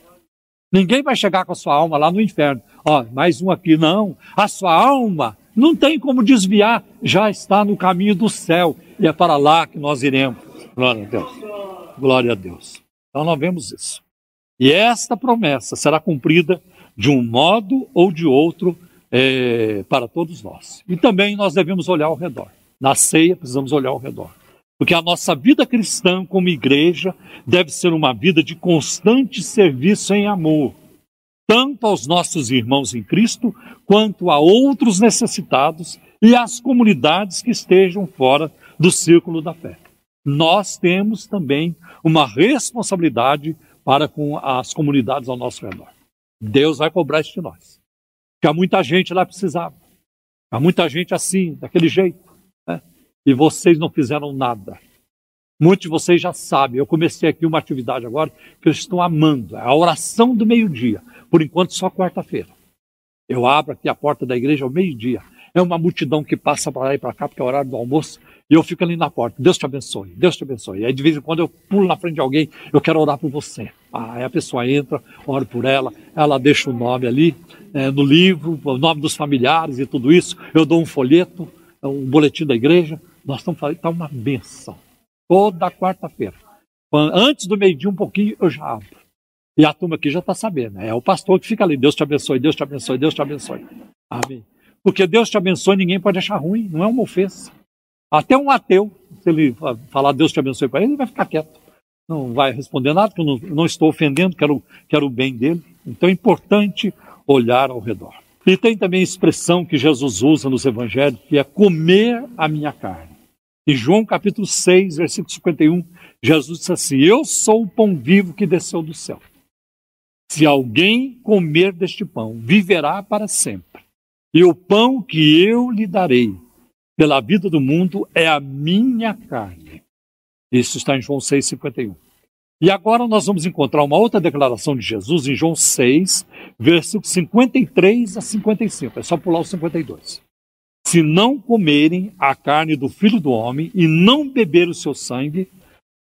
Ninguém vai chegar com a sua alma lá no inferno. Ó, mais um aqui, não. A sua alma não tem como desviar, já está no caminho do céu e é para lá que nós iremos. Glória a Deus. Glória a Deus. Então nós vemos isso. E esta promessa será cumprida de um modo ou de outro é, para todos nós. E também nós devemos olhar ao redor. Na ceia precisamos olhar ao redor. Porque a nossa vida cristã como igreja deve ser uma vida de constante serviço em amor tanto aos nossos irmãos em Cristo, quanto a outros necessitados e às comunidades que estejam fora do círculo da fé. Nós temos também uma responsabilidade para com as comunidades ao nosso redor. Deus vai cobrar isso de nós. Porque há muita gente lá precisava. Há muita gente assim, daquele jeito. Né? E vocês não fizeram nada. Muitos de vocês já sabem. Eu comecei aqui uma atividade agora que eu estou amando. É a oração do meio-dia. Por enquanto, só quarta-feira. Eu abro aqui a porta da igreja ao meio-dia. É uma multidão que passa para lá e para cá, porque é o horário do almoço. E eu fico ali na porta. Deus te abençoe, Deus te abençoe. E aí, de vez em quando, eu pulo na frente de alguém, eu quero orar por você. Ah, aí a pessoa entra, oro por ela, ela deixa o nome ali é, no livro, o nome dos familiares e tudo isso. Eu dou um folheto, um boletim da igreja. Nós estamos falando, está uma benção. Toda quarta-feira. Antes do meio-dia, um pouquinho, eu já abro. E a turma aqui já está sabendo. Né? É o pastor que fica ali. Deus te abençoe, Deus te abençoe, Deus te abençoe. Amém. Porque Deus te abençoe, ninguém pode achar ruim. Não é uma ofensa. Até um ateu, se ele falar Deus te abençoe para ele, ele vai ficar quieto. Não vai responder nada, porque eu não, não estou ofendendo, quero, quero o bem dele. Então é importante olhar ao redor. E tem também a expressão que Jesus usa nos evangelhos, que é comer a minha carne. Em João capítulo 6, versículo 51, Jesus disse assim: Eu sou o pão vivo que desceu do céu. Se alguém comer deste pão, viverá para sempre. E o pão que eu lhe darei pela vida do mundo é a minha carne. Isso está em João 6,51. E agora nós vamos encontrar uma outra declaração de Jesus em João 6, versículos 53 a 55. É só pular o 52. Se não comerem a carne do Filho do Homem e não beber o seu sangue,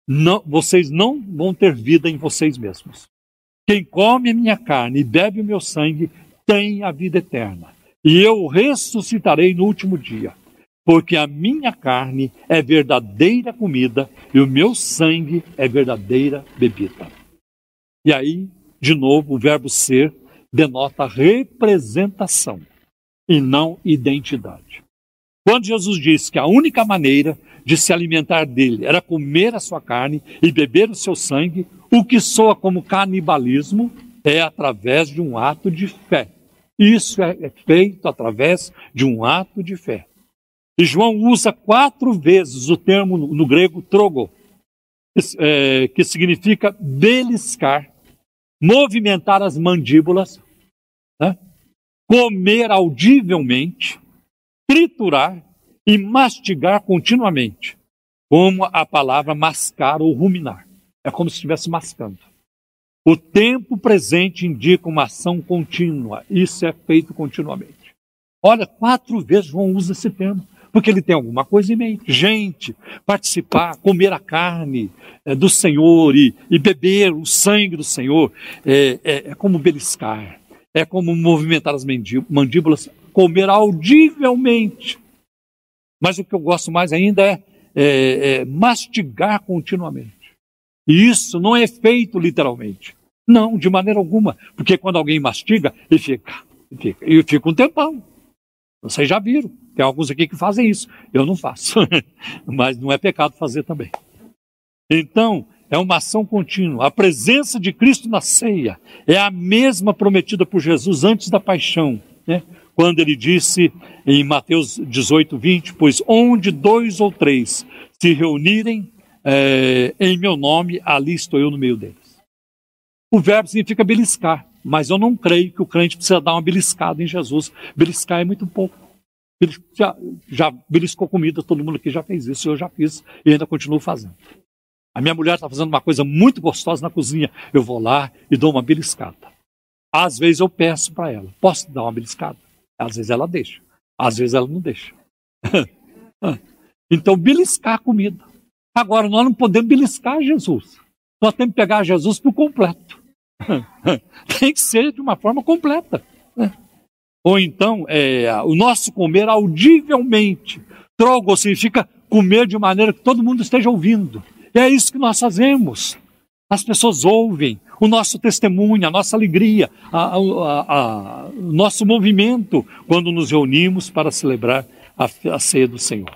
não, vocês não vão ter vida em vocês mesmos. Quem come a minha carne e bebe o meu sangue tem a vida eterna. E eu ressuscitarei no último dia. Porque a minha carne é verdadeira comida e o meu sangue é verdadeira bebida. E aí, de novo, o verbo ser denota representação e não identidade. Quando Jesus disse que a única maneira de se alimentar dele era comer a sua carne e beber o seu sangue, o que soa como canibalismo é através de um ato de fé. Isso é, é feito através de um ato de fé. E João usa quatro vezes o termo no, grego trogo, é, que significa beliscar, movimentar as mandíbulas, né? comer audivelmente, triturar e mastigar continuamente, como a palavra mascar ou ruminar. É como se estivesse mascando. O tempo presente indica uma ação contínua. Isso é feito continuamente. Olha, quatro vezes João usa esse termo, porque ele tem alguma coisa em mente. Gente, participar, comer a carne é, do Senhor e, e, beber o sangue do Senhor é, é, é como beliscar, é como movimentar as mandíbulas, comer audivelmente. Mas o que eu gosto mais ainda é, é, é mastigar continuamente. E isso não é feito literalmente. Não, de maneira alguma. Porque quando alguém mastiga, ele fica, ele fica, e fica um tempão. Vocês já viram. Tem alguns aqui que fazem isso. Eu não faço. [laughs] Mas não é pecado fazer também. Então, é uma ação contínua. A presença de Cristo na ceia é a mesma prometida por Jesus antes da paixão. Né? Quando ele disse em Mateus 18, 20: Pois onde dois ou três se reunirem é, em meu nome, ali estou eu no meio deles. O verbo significa beliscar, mas eu não creio que o crente precisa dar uma beliscada em Jesus. Beliscar é muito pouco. Já, já beliscou comida, todo mundo aqui já fez isso, eu já fiz e ainda continuo fazendo. A minha mulher está fazendo uma coisa muito gostosa na cozinha, eu vou lá e dou uma beliscada. Às vezes eu peço para ela, posso dar uma beliscada? Às vezes ela deixa, às vezes ela não deixa. [laughs] então, beliscar a comida. Agora, nós não podemos beliscar Jesus. Nós temos que pegar Jesus por completo. [laughs] Tem que ser de uma forma completa. Ou então, é, o nosso comer audivelmente. Trogo significa comer de maneira que todo mundo esteja ouvindo. E é isso que nós fazemos. As pessoas ouvem o nosso testemunho, a nossa alegria, a, a, a, o nosso movimento quando nos reunimos para celebrar a ceia do Senhor.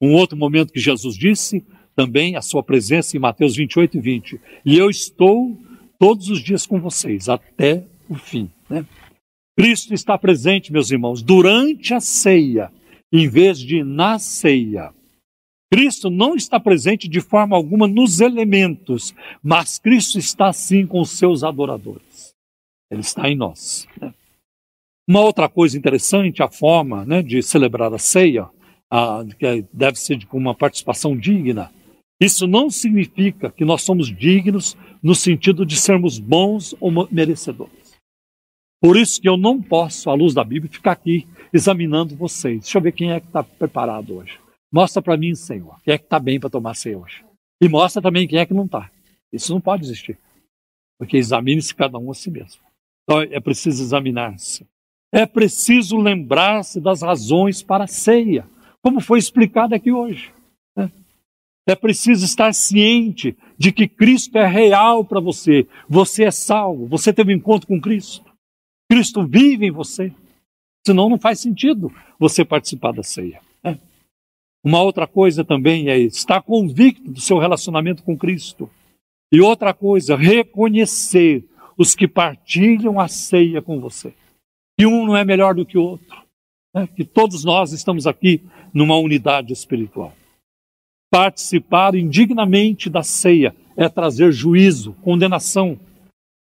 Um outro momento que Jesus disse também a sua presença em Mateus 28 e 20. E eu estou todos os dias com vocês até o fim. Né? Cristo está presente, meus irmãos, durante a ceia, em vez de na ceia. Cristo não está presente de forma alguma nos elementos, mas Cristo está sim com os seus adoradores. Ele está em nós. Né? Uma outra coisa interessante, a forma né, de celebrar a ceia, a, que deve ser com uma participação digna. Isso não significa que nós somos dignos no sentido de sermos bons ou merecedores. Por isso que eu não posso, à luz da Bíblia, ficar aqui examinando vocês. Deixa eu ver quem é que está preparado hoje. Mostra para mim, Senhor, quem é que está bem para tomar ceia hoje. E mostra também quem é que não está. Isso não pode existir. Porque examine-se cada um a si mesmo. Então é preciso examinar-se. É preciso lembrar-se das razões para a ceia, como foi explicado aqui hoje. Né? É preciso estar ciente de que Cristo é real para você. Você é salvo, você teve um encontro com Cristo. Cristo vive em você. Senão não faz sentido você participar da ceia. Né? Uma outra coisa também é estar convicto do seu relacionamento com Cristo. E outra coisa, reconhecer os que partilham a ceia com você. Que um não é melhor do que o outro. Né? Que todos nós estamos aqui numa unidade espiritual. Participar indignamente da ceia é trazer juízo, condenação.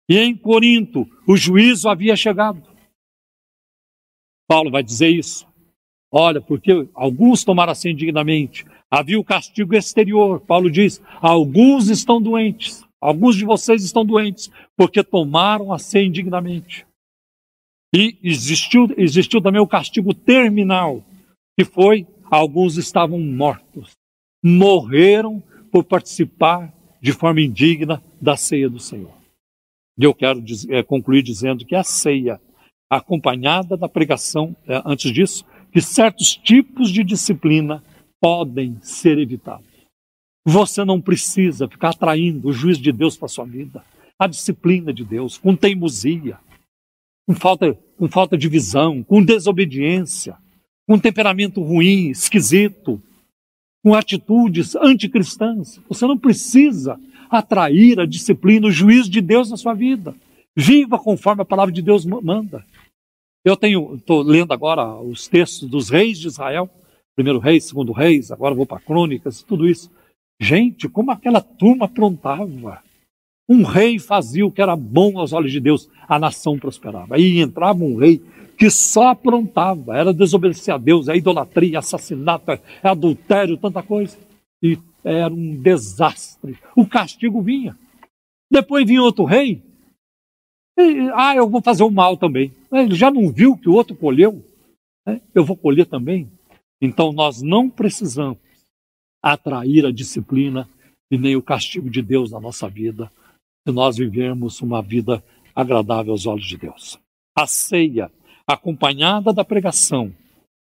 E em Corinto, o juízo havia chegado. Paulo vai dizer isso. Olha, porque alguns tomaram assim indignamente. Havia o castigo exterior. Paulo diz: alguns estão doentes. Alguns de vocês estão doentes porque tomaram a ceia indignamente. E existiu, existiu também o castigo terminal, que foi: alguns estavam mortos. Morreram por participar de forma indigna da ceia do Senhor. E eu quero é, concluir dizendo que a ceia, acompanhada da pregação, é, antes disso, que certos tipos de disciplina podem ser evitados. Você não precisa ficar atraindo o juiz de Deus para sua vida, a disciplina de Deus, com teimosia, com falta, com falta de visão, com desobediência, com temperamento ruim, esquisito, com atitudes anticristãs. Você não precisa atrair a disciplina, o juiz de Deus na sua vida. Viva conforme a palavra de Deus manda. Eu tenho, estou lendo agora os textos dos reis de Israel, primeiro reis, segundo reis, agora vou para crônicas, tudo isso. Gente, como aquela turma aprontava. Um rei fazia o que era bom aos olhos de Deus, a nação prosperava. Aí entrava um rei que só aprontava, era desobedecer a Deus, é idolatria, assassinato, é adultério, tanta coisa. E era um desastre. O castigo vinha. Depois vinha outro rei. E, ah, eu vou fazer o mal também. Ele já não viu que o outro colheu? Né? Eu vou colher também. Então nós não precisamos atrair a disciplina e nem o castigo de Deus na nossa vida, se nós vivermos uma vida agradável aos olhos de Deus. A ceia, acompanhada da pregação,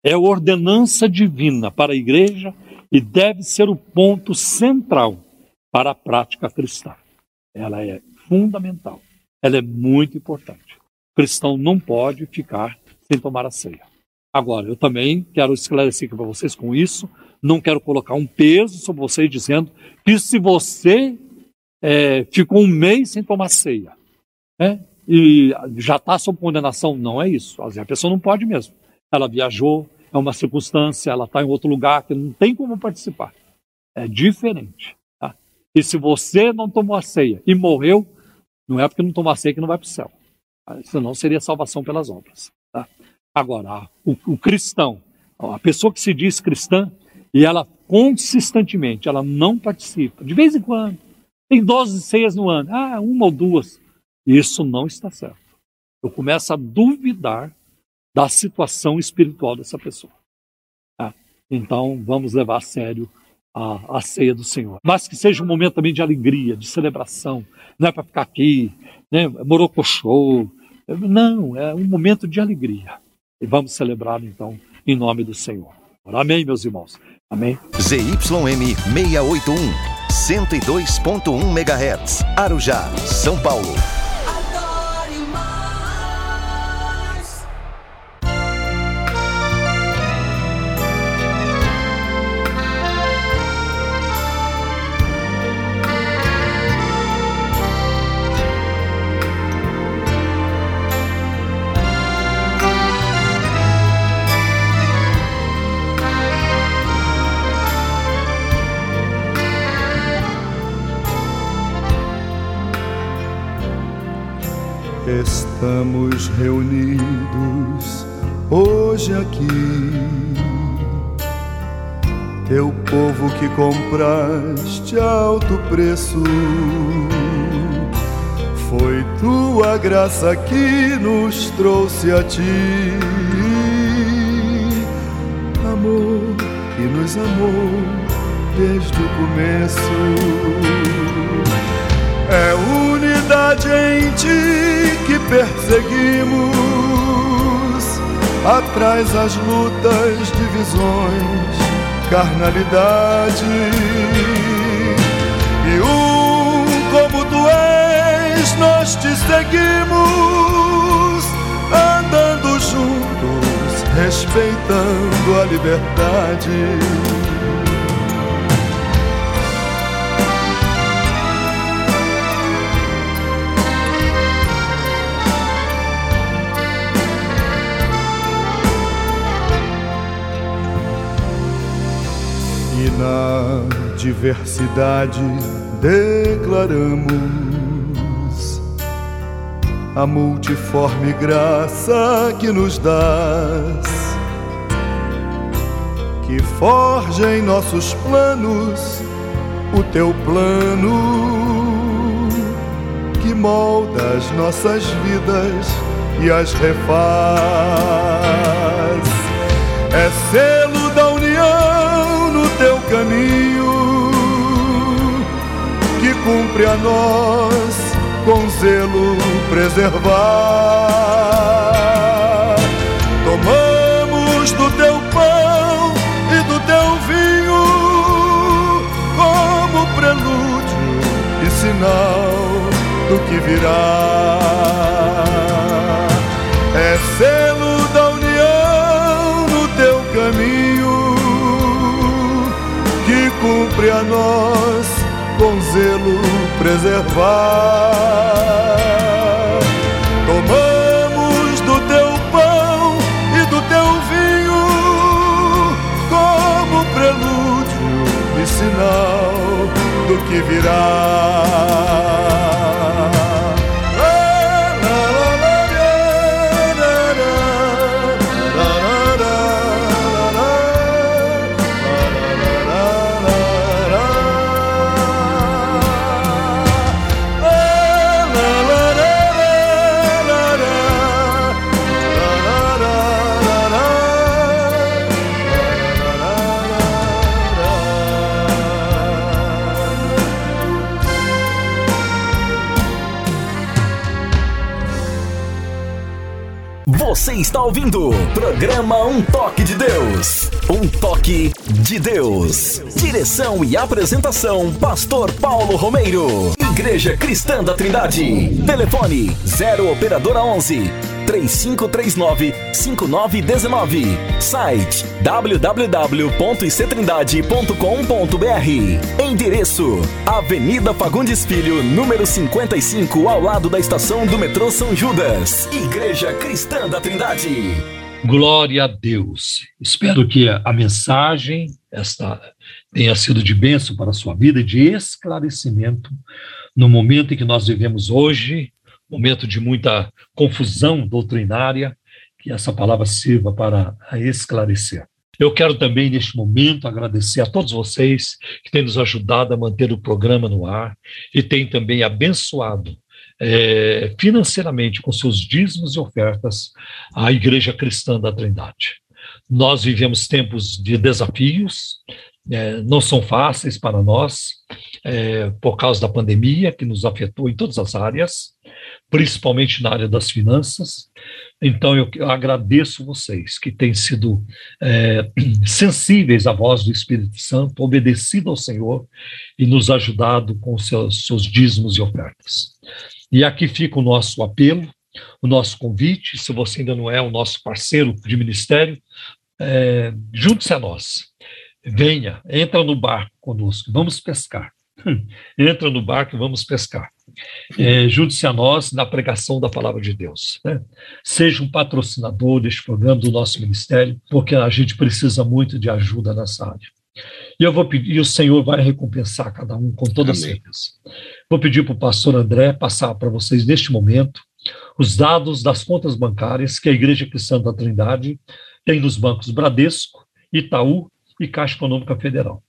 é ordenança divina para a igreja e deve ser o ponto central para a prática cristã. Ela é fundamental, ela é muito importante. O cristão não pode ficar sem tomar a ceia. Agora, eu também quero esclarecer aqui para vocês com isso, não quero colocar um peso sobre vocês dizendo que se você é, ficou um mês sem tomar ceia, né, e já está sob condenação, não é isso. A pessoa não pode mesmo. Ela viajou, é uma circunstância, ela está em outro lugar que não tem como participar. É diferente. Tá? E se você não tomou a ceia e morreu, não é porque não tomou a ceia que não vai para o céu. Tá? Senão seria salvação pelas obras. Tá? Agora, o, o cristão, a pessoa que se diz cristã, e ela consistentemente, ela não participa, de vez em quando, tem 12 ceias no ano, ah, uma ou duas. Isso não está certo. Eu começo a duvidar da situação espiritual dessa pessoa. Tá? Então, vamos levar a sério a, a ceia do Senhor. Mas que seja um momento também de alegria, de celebração. Não é para ficar aqui, né, morocochô. Não, é um momento de alegria. E vamos celebrar então em nome do Senhor. Amém, meus irmãos. Amém. ZYM 681, 102.1 MHz, Arujá, São Paulo. Estamos reunidos hoje aqui, teu povo que compraste alto preço. Foi tua graça que nos trouxe a ti, amor que nos amou desde o começo. É unidade ti que perseguimos, atrás as lutas, divisões, carnalidade. E um como tu és, nós te seguimos, andando juntos, respeitando a liberdade. Na diversidade declaramos a multiforme graça que nos dás, que forja em nossos planos o teu plano, que molda as nossas vidas e as refaz. É selo caminho que cumpre a nós com zelo preservar. Tomamos do teu pão e do teu vinho como prelúdio e sinal do que virá. É selo da união cumpre a nós com zelo preservar. Tomamos do teu pão e do teu vinho como prelúdio e sinal do que virá. Você está ouvindo programa Um Toque de Deus. Um Toque de Deus. Direção e apresentação: Pastor Paulo Romeiro. Igreja Cristã da Trindade. Telefone 0 Operadora 11 3539 5919. Site www.ictrindade.com.br. Endereço: Avenida Fagundes Filho, número 55, ao lado da estação do metrô São Judas. Igreja Cristã da Trindade. Glória a Deus. Espero que a mensagem esta tenha sido de bênção para a sua vida e de esclarecimento no momento em que nós vivemos hoje, momento de muita confusão doutrinária, que essa palavra sirva para esclarecer. Eu quero também, neste momento, agradecer a todos vocês que têm nos ajudado a manter o programa no ar e têm também abençoado é, financeiramente com seus dízimos e ofertas a Igreja Cristã da Trindade. Nós vivemos tempos de desafios, é, não são fáceis para nós, é, por causa da pandemia que nos afetou em todas as áreas, principalmente na área das finanças. Então, eu, agradeço vocês que têm sido é, [clears throat] sensíveis à voz do Espírito Santo, obedecido ao Senhor e nos ajudado com seus, seus dízimos e ofertas. E aqui fica o nosso apelo, o nosso convite. Se você ainda não é o nosso parceiro de ministério, é, junte-se a nós venha, entra no barco conosco, vamos pescar. Entra no barco e vamos pescar. É, Junte-se a nós na pregação da palavra de Deus. Né? Seja um patrocinador deste programa, do nosso ministério, porque a gente precisa muito de ajuda nessa área. E eu vou pedir, e o Senhor vai recompensar cada um com toda Amém. certeza. Vou pedir para o pastor André passar para vocês neste momento os dados das contas bancárias que a Igreja Cristã da Trindade tem nos bancos Bradesco, Itaú e Caixa Econômica Federal.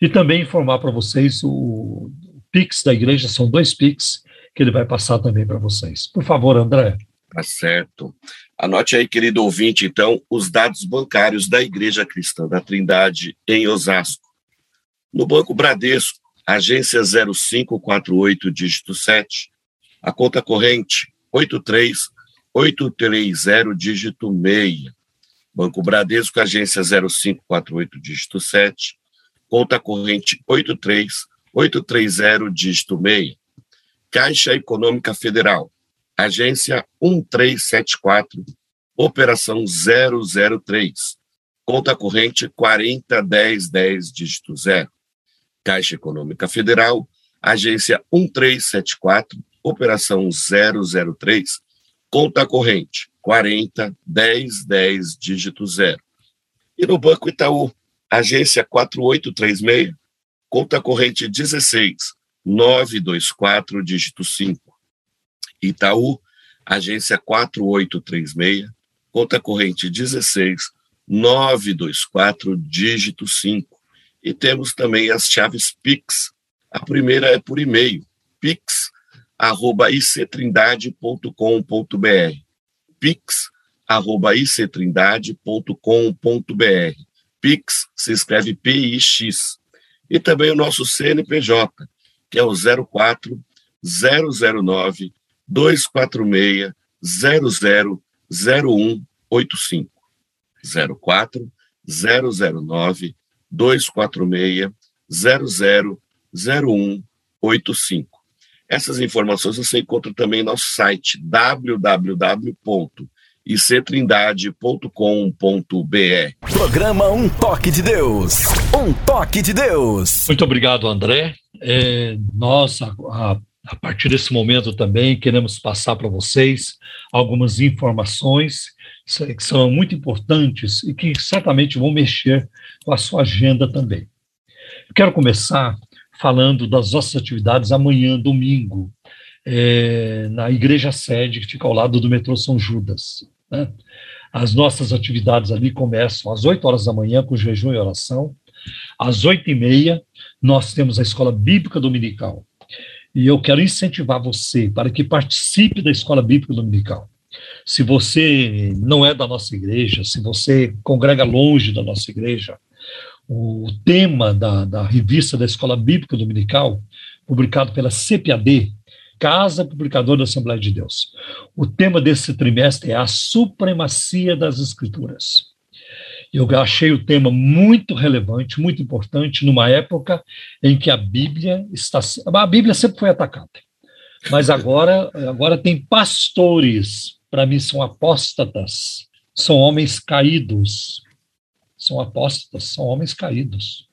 E também informar para vocês o Pix da igreja, são dois Pix que ele vai passar também para vocês. Por favor, André. Tá certo. Anote aí, querido ouvinte, então, os dados bancários da Igreja Cristã da Trindade em Osasco. No Banco Bradesco, agência 0548, dígito 7, a conta corrente 83830, dígito 6. Banco Bradesco, agência 0548, dígito 7, conta corrente 83830, dígito 6. Caixa Econômica Federal, agência 1374, operação 003, conta corrente 401010, dígito 0. Caixa Econômica Federal, agência 1374, operação 003, conta corrente 401010, dígito 0. E no Banco Itaú, agência 4836, conta corrente 16 924, dígito 5. Itaú, agência 4836, conta corrente 16 924, dígito 5. E temos também as chaves Pix. A primeira é por e-mail, pix, arroba. Pix, arroba. Pix se escreve P-I-X. E também o nosso CNPJ, que é o 04 009 246 000185. 04 009 246 000185. Essas informações você encontra também no nosso site www.ictrindade.com.br. Programa Um Toque de Deus. Um Toque de Deus. Muito obrigado, André. É, nós, a, a, a partir desse momento também, queremos passar para vocês algumas informações que são muito importantes e que certamente vão mexer com a sua agenda também. Eu quero começar falando das nossas atividades amanhã, domingo, é, na igreja sede, que fica ao lado do metrô São Judas. Né? As nossas atividades ali começam às 8 horas da manhã, com jejum e oração. Às 8 e meia, nós temos a escola bíblica dominical. E eu quero incentivar você para que participe da escola bíblica dominical. Se você não é da nossa igreja, se você congrega longe da nossa igreja, o tema da, da revista da Escola Bíblica Dominical, publicado pela CPAD, Casa Publicadora da Assembleia de Deus. O tema desse trimestre é a supremacia das Escrituras. Eu achei o tema muito relevante, muito importante, numa época em que a Bíblia está. A Bíblia sempre foi atacada, mas agora, agora tem pastores, para mim são apóstatas, são homens caídos, são apóstatas, são homens caídos,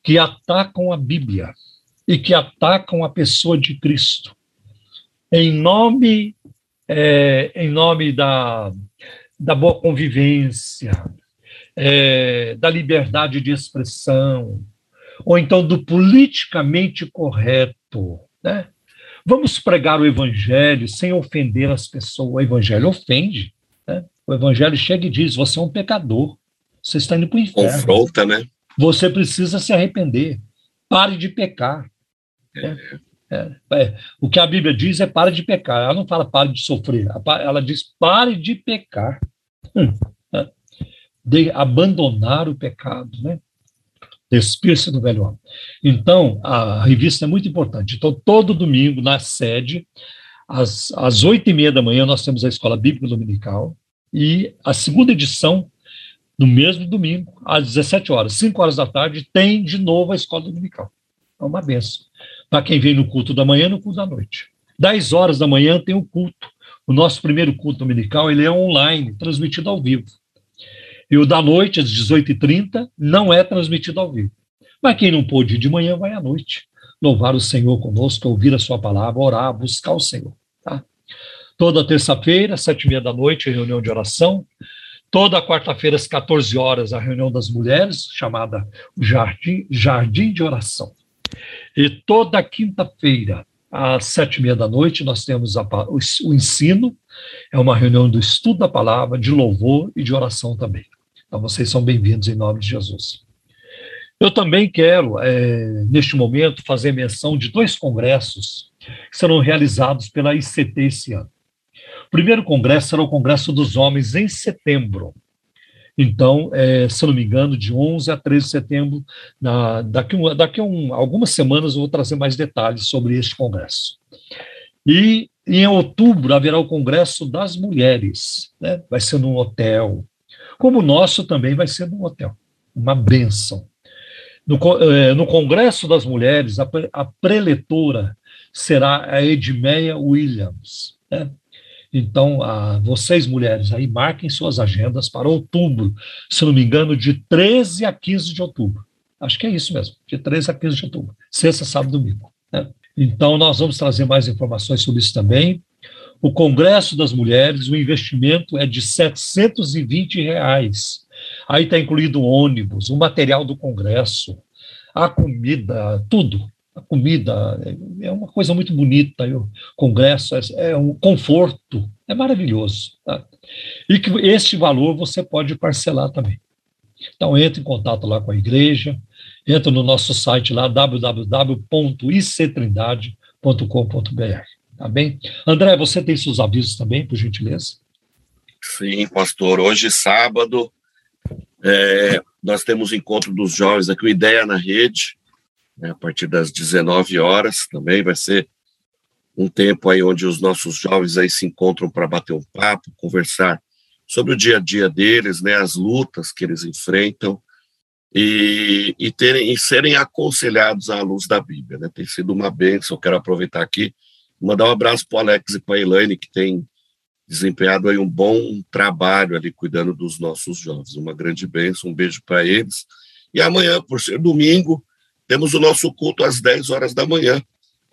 que atacam a Bíblia e que atacam a pessoa de Cristo, em nome, é, em nome da, da boa convivência, é, da liberdade de expressão, ou então do politicamente correto, né? Vamos pregar o evangelho sem ofender as pessoas. O evangelho ofende. Né? O evangelho chega e diz: você é um pecador. Você está indo para o inferno. Confronta, né? Você precisa se arrepender. Pare de pecar. É. É, é. O que a Bíblia diz é pare de pecar. Ela não fala pare de sofrer. Ela diz pare de pecar. Hum, é. De abandonar o pecado, né? Despir-se do velho homem. Então, a revista é muito importante. Então, todo domingo, na sede, às oito e meia da manhã, nós temos a Escola Bíblica Dominical. E a segunda edição no mesmo domingo, às 17 horas, 5 horas da tarde, tem de novo a escola dominical. É uma benção. Para quem vem no culto da manhã, no culto da noite. 10 horas da manhã tem o culto. O nosso primeiro culto dominical ele é online, transmitido ao vivo. E o da noite, às 18h30, não é transmitido ao vivo. Mas quem não pôde ir de manhã, vai à noite. Louvar o Senhor conosco, ouvir a sua palavra, orar, buscar o Senhor. Tá? Toda terça-feira, sete e meia da noite, reunião de oração. Toda quarta-feira, às 14 horas, a reunião das mulheres, chamada Jardim, Jardim de Oração. E toda quinta-feira, às sete e meia da noite, nós temos a, o, o ensino, é uma reunião do estudo da palavra, de louvor e de oração também. Então, vocês são bem-vindos em nome de Jesus. Eu também quero, é, neste momento, fazer menção de dois congressos que serão realizados pela ICT esse ano. O primeiro congresso será o Congresso dos Homens em setembro. Então, é, se eu não me engano, de 11 a 13 de setembro, na, daqui, daqui a um, algumas semanas eu vou trazer mais detalhes sobre este congresso. E em outubro haverá o Congresso das Mulheres, né? vai ser num hotel, como o nosso também vai ser num hotel, uma benção. No, é, no Congresso das Mulheres, a, a preletora será a Edmeia Williams. Né? Então, a, vocês, mulheres, aí marquem suas agendas para outubro, se não me engano, de 13 a 15 de outubro. Acho que é isso mesmo, de 13 a 15 de outubro, sexta, sábado e domingo. Né? Então, nós vamos trazer mais informações sobre isso também. O Congresso das Mulheres, o investimento é de 720 reais. Aí está incluído o ônibus, o material do Congresso, a comida, tudo a comida é uma coisa muito bonita, o congresso é, é um conforto, é maravilhoso. Tá? E que esse valor você pode parcelar também. Então, entre em contato lá com a igreja, entra no nosso site lá, www.ictrindade.com.br. Tá bem? André, você tem seus avisos também, por gentileza? Sim, pastor. Hoje, sábado, é, nós temos encontro dos jovens aqui, o Ideia na Rede, né, a partir das 19 horas também vai ser um tempo aí onde os nossos jovens aí se encontram para bater um papo, conversar sobre o dia a dia deles, né, as lutas que eles enfrentam e, e terem e serem aconselhados à luz da Bíblia, né? Tem sido uma bênção. Quero aproveitar aqui mandar um abraço para o Alex e para a Elaine que tem desempenhado aí um bom trabalho ali cuidando dos nossos jovens. Uma grande bênção, um beijo para eles. E amanhã, por ser domingo, temos o nosso culto às 10 horas da manhã.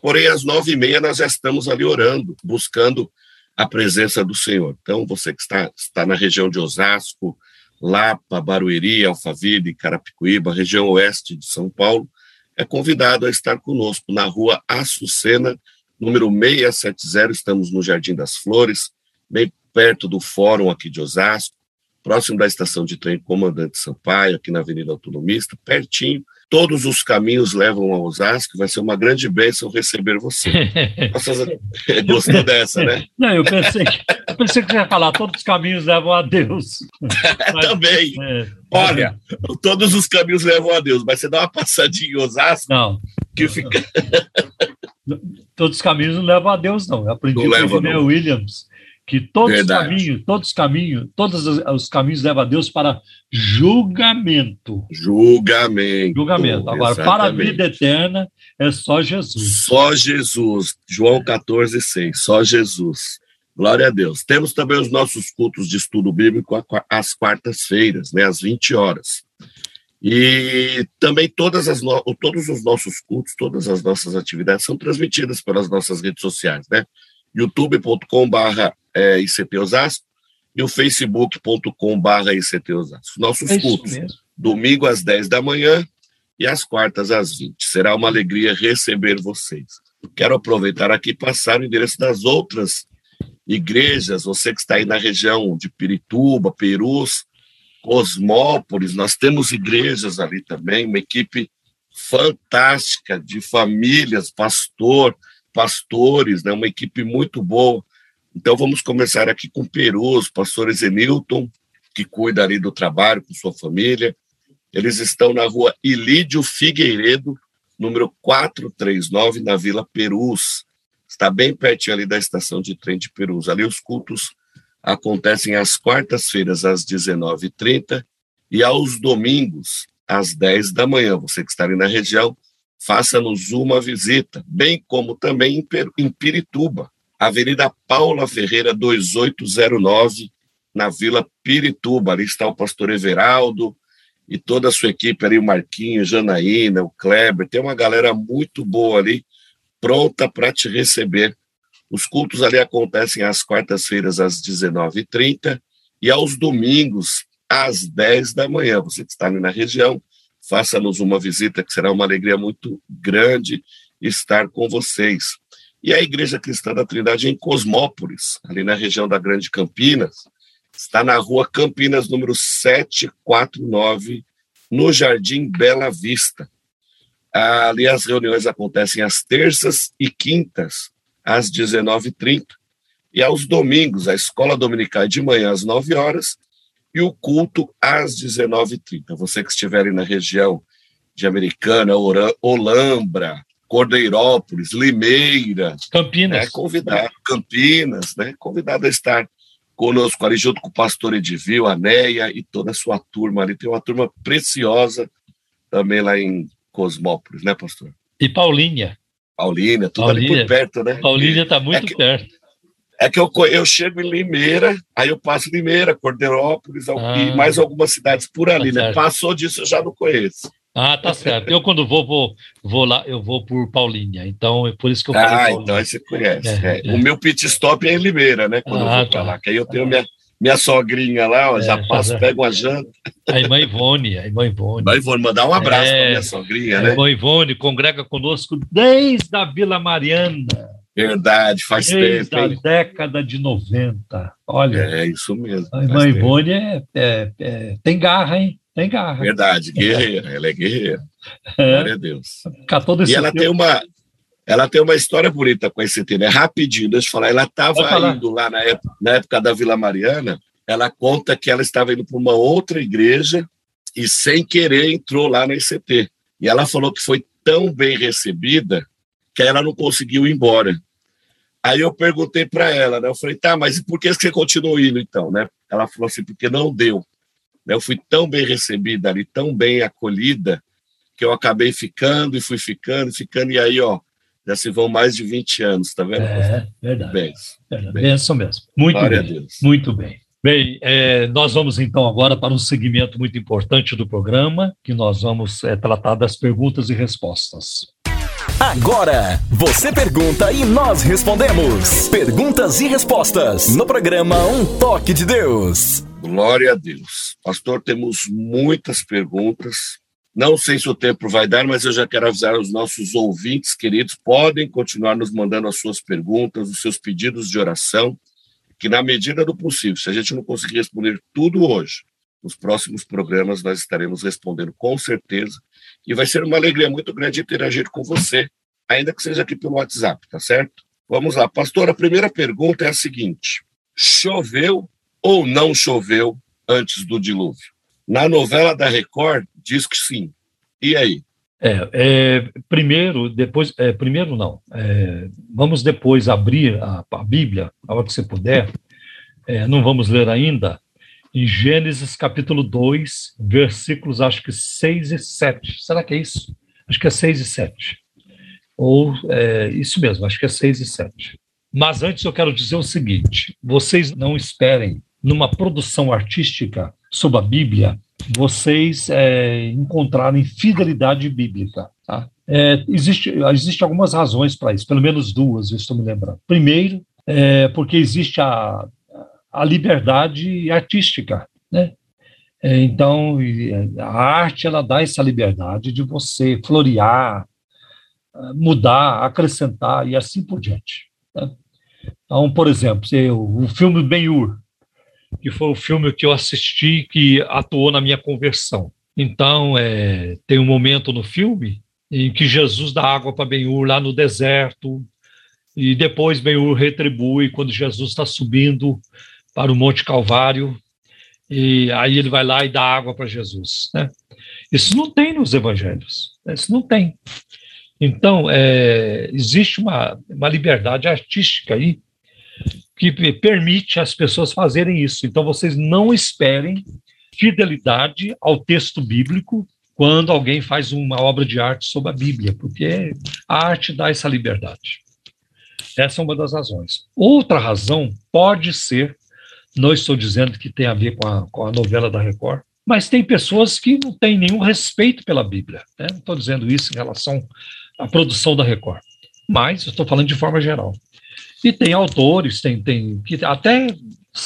Porém, às nove e meia nós já estamos ali orando, buscando a presença do Senhor. Então, você que está, está na região de Osasco, Lapa, Barueri, Alphaville, Carapicuíba, região oeste de São Paulo, é convidado a estar conosco na rua Açucena, número 670. Estamos no Jardim das Flores, bem perto do fórum aqui de Osasco, próximo da estação de trem Comandante Sampaio, aqui na Avenida Autonomista, pertinho todos os caminhos levam a Osasco, vai ser uma grande bênção receber você. [laughs] Nossa, gostou dessa, né? Não, eu pensei que, eu pensei que ia falar, todos os caminhos levam a Deus. [laughs] Mas, Também. É, Olha, todos os caminhos levam a Deus, mas você dá uma passadinha em Osasco, não, que fica... todos os caminhos não levam a Deus, não. Eu aprendi não com o Williams que todos Verdade. os caminhos, todos os caminhos, todos os caminhos levam a Deus para julgamento. Julgamento. Julgamento. Agora, exatamente. para a vida eterna é só Jesus. Só Jesus. João 14, 6. Só Jesus. Glória a Deus. Temos também os nossos cultos de estudo bíblico às quartas-feiras, né, às 20 horas. E também todas as todos os nossos cultos, todas as nossas atividades são transmitidas pelas nossas redes sociais, né? youtube.com.br é, ICT Osasco e o facebook.com.br ICT Osasco. Nossos é cultos, domingo às 10 da manhã e às quartas às 20. Será uma alegria receber vocês. Quero aproveitar aqui e passar o endereço das outras igrejas, você que está aí na região de Pirituba, Perus, Cosmópolis, nós temos igrejas ali também, uma equipe fantástica de famílias, pastor, pastores, né, uma equipe muito boa então vamos começar aqui com Perus, pastor Zenilton, que cuida ali do trabalho com sua família. Eles estão na rua Ilídio Figueiredo, número 439, na Vila Perus. Está bem pertinho ali da estação de trem de Perus. Ali os cultos acontecem às quartas-feiras, às 19h30, e aos domingos, às 10 da manhã. Você que está ali na região, faça-nos uma visita, bem como também em Pirituba. Avenida Paula Ferreira, 2809, na Vila Pirituba. Ali está o pastor Everaldo e toda a sua equipe ali, o Marquinho, Janaína, o Kleber. Tem uma galera muito boa ali, pronta para te receber. Os cultos ali acontecem às quartas-feiras, às 19h30 e aos domingos, às 10 da manhã. Você que está ali na região, faça-nos uma visita, que será uma alegria muito grande estar com vocês. E a Igreja Cristã da Trindade em Cosmópolis, ali na região da Grande Campinas, está na rua Campinas, número 749, no Jardim Bela Vista. Ali as reuniões acontecem às terças e quintas, às 19h30, e aos domingos, a escola dominical de manhã às 9 horas e o culto às 19h30. Você que estiver na região de Americana, Olambra, Cordeirópolis, Limeira. Campinas. Né, convidado, Campinas, né? Convidado a estar conosco ali junto com o pastor Edivil, a Neia e toda a sua turma ali. Tem uma turma preciosa também lá em Cosmópolis, né, pastor? E Paulinha. Paulinha, tudo ali por perto, né? Paulinha está muito é que, perto. É que eu, eu chego em Limeira, aí eu passo Limeira, Cordeirópolis ah, e mais algumas cidades por ali, tá né? Passou disso eu já não conheço. Ah, tá certo. Eu, quando vou, vou, vou lá, eu vou por Paulinha. Então, é por isso que eu falei. Ah, Paulinha. então aí você conhece. É, é. O meu pit stop é em Limeira, né? Quando ah, eu vou tá. lá. Que aí eu tenho minha, minha sogrinha lá, ó, é, já passo, já... pego uma janta. A irmã Ivone, a irmã Ivone. A Ivone, mandar um abraço é, para minha sogrinha, né? A irmã Ivone congrega conosco desde a Vila Mariana. Verdade, faz desde tempo. Desde a década de 90. Olha. É, isso mesmo. A irmã Ivone é, é, é, tem garra, hein? Tem garra. Verdade, [laughs] guerreira, ela é guerreira. É. Glória a Deus. E ela tem uma ela tem uma história bonita com esse tema. É rapidinho, deixa eu falar. Ela estava indo lá na época, na época da Vila Mariana, ela conta que ela estava indo para uma outra igreja e, sem querer, entrou lá na ICT. E ela falou que foi tão bem recebida que ela não conseguiu ir embora. Aí eu perguntei para ela, né? Eu falei, tá, mas por que você continuou indo então, né? Ela falou assim, porque não deu. Eu fui tão bem recebida ali, tão bem acolhida, que eu acabei ficando e fui ficando, ficando, e aí, ó, já se vão mais de 20 anos, tá vendo? É, verdade. Benção. verdade. Benção mesmo. Muito Glória bem. Muito bem. Bem, é, nós vamos então agora para um segmento muito importante do programa, que nós vamos é, tratar das perguntas e respostas. Agora, você pergunta e nós respondemos. Perguntas e respostas no programa Um Toque de Deus. Glória a Deus. Pastor, temos muitas perguntas. Não sei se o tempo vai dar, mas eu já quero avisar os nossos ouvintes queridos, podem continuar nos mandando as suas perguntas, os seus pedidos de oração, que na medida do possível, se a gente não conseguir responder tudo hoje, nos próximos programas nós estaremos respondendo com certeza, e vai ser uma alegria muito grande interagir com você, ainda que seja aqui pelo WhatsApp, tá certo? Vamos lá, pastor, a primeira pergunta é a seguinte: choveu ou não choveu antes do dilúvio? Na novela da Record, diz que sim. E aí? É, é primeiro, depois, é, primeiro não. É, vamos depois abrir a, a, Bíblia, a hora que você puder. É, não vamos ler ainda. Em Gênesis capítulo 2, versículos acho que 6 e 7. Será que é isso? Acho que é 6 e 7. Ou é, isso mesmo, acho que é 6 e 7. Mas antes eu quero dizer o seguinte: vocês não esperem numa produção artística sobre a Bíblia, vocês é, encontrarem fidelidade bíblica. Tá? É, existe, existe algumas razões para isso, pelo menos duas, eu estou me lembrando. Primeiro, é porque existe a, a liberdade artística, né? É, então, a arte ela dá essa liberdade de você florear, mudar, acrescentar e assim por diante. Né? Então, por exemplo, o filme Ben-Hur, que foi o filme que eu assisti que atuou na minha conversão. Então, é, tem um momento no filme em que Jesus dá água para Ben-Hur lá no deserto, e depois Ben-Hur retribui quando Jesus está subindo para o Monte Calvário, e aí ele vai lá e dá água para Jesus. Né? Isso não tem nos evangelhos, né? isso não tem. Então, é, existe uma, uma liberdade artística aí que permite as pessoas fazerem isso. Então, vocês não esperem fidelidade ao texto bíblico quando alguém faz uma obra de arte sobre a Bíblia, porque a arte dá essa liberdade. Essa é uma das razões. Outra razão pode ser, não estou dizendo que tem a ver com a, com a novela da Record, mas tem pessoas que não têm nenhum respeito pela Bíblia. Né? Não estou dizendo isso em relação à produção da Record, mas estou falando de forma geral. E tem autores tem, tem, que até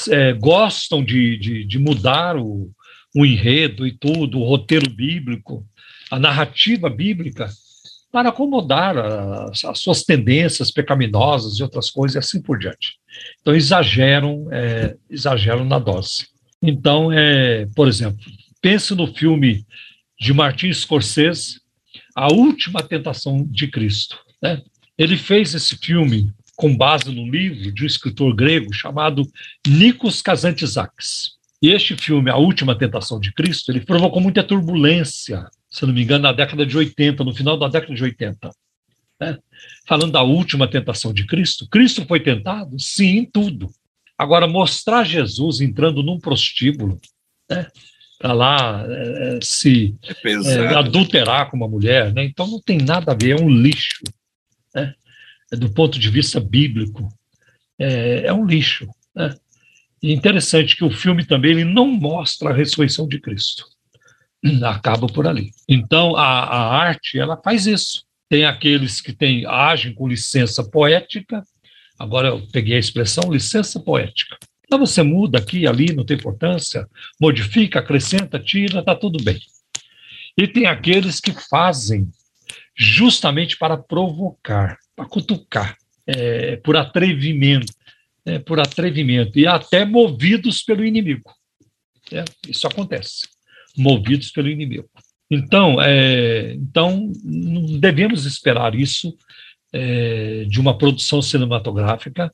é, gostam de, de, de mudar o, o enredo e tudo, o roteiro bíblico, a narrativa bíblica, para acomodar as, as, suas tendências pecaminosas e outras coisas e assim por diante. Então exageram, é, exageram na dose. Então, é, por exemplo, pense no filme de Martin Scorsese, A Última Tentação de Cristo. Né? Ele fez esse filme com base no livro de um escritor grego chamado Nikos Kazantzakis. E este filme, A Última Tentação de Cristo, ele provocou muita turbulência, se não me engano, na década de 80, no final da década de 80. Né? Falando da última tentação de Cristo, Cristo foi tentado? Sim, em tudo. Agora, mostrar Jesus entrando num prostíbulo, né? para lá é, se é é, adulterar com uma mulher, né? então não tem nada a ver, é um lixo. Né? do ponto de vista bíblico, é, é um lixo. Né? E interessante que o filme também ele não mostra a ressurreição de Cristo. Acaba por ali. Então, a, a arte, ela faz isso. Tem aqueles que tem, agem com licença poética, agora eu peguei a expressão licença poética. Então você muda aqui ali, não tem importância, modifica, acrescenta, tira, está tudo bem. E tem aqueles que fazem justamente para provocar, para cutucar, é, por atrevimento, é, por atrevimento, e até movidos pelo inimigo. É, isso acontece, movidos pelo inimigo. Então, é, então não devemos esperar isso é, de uma produção cinematográfica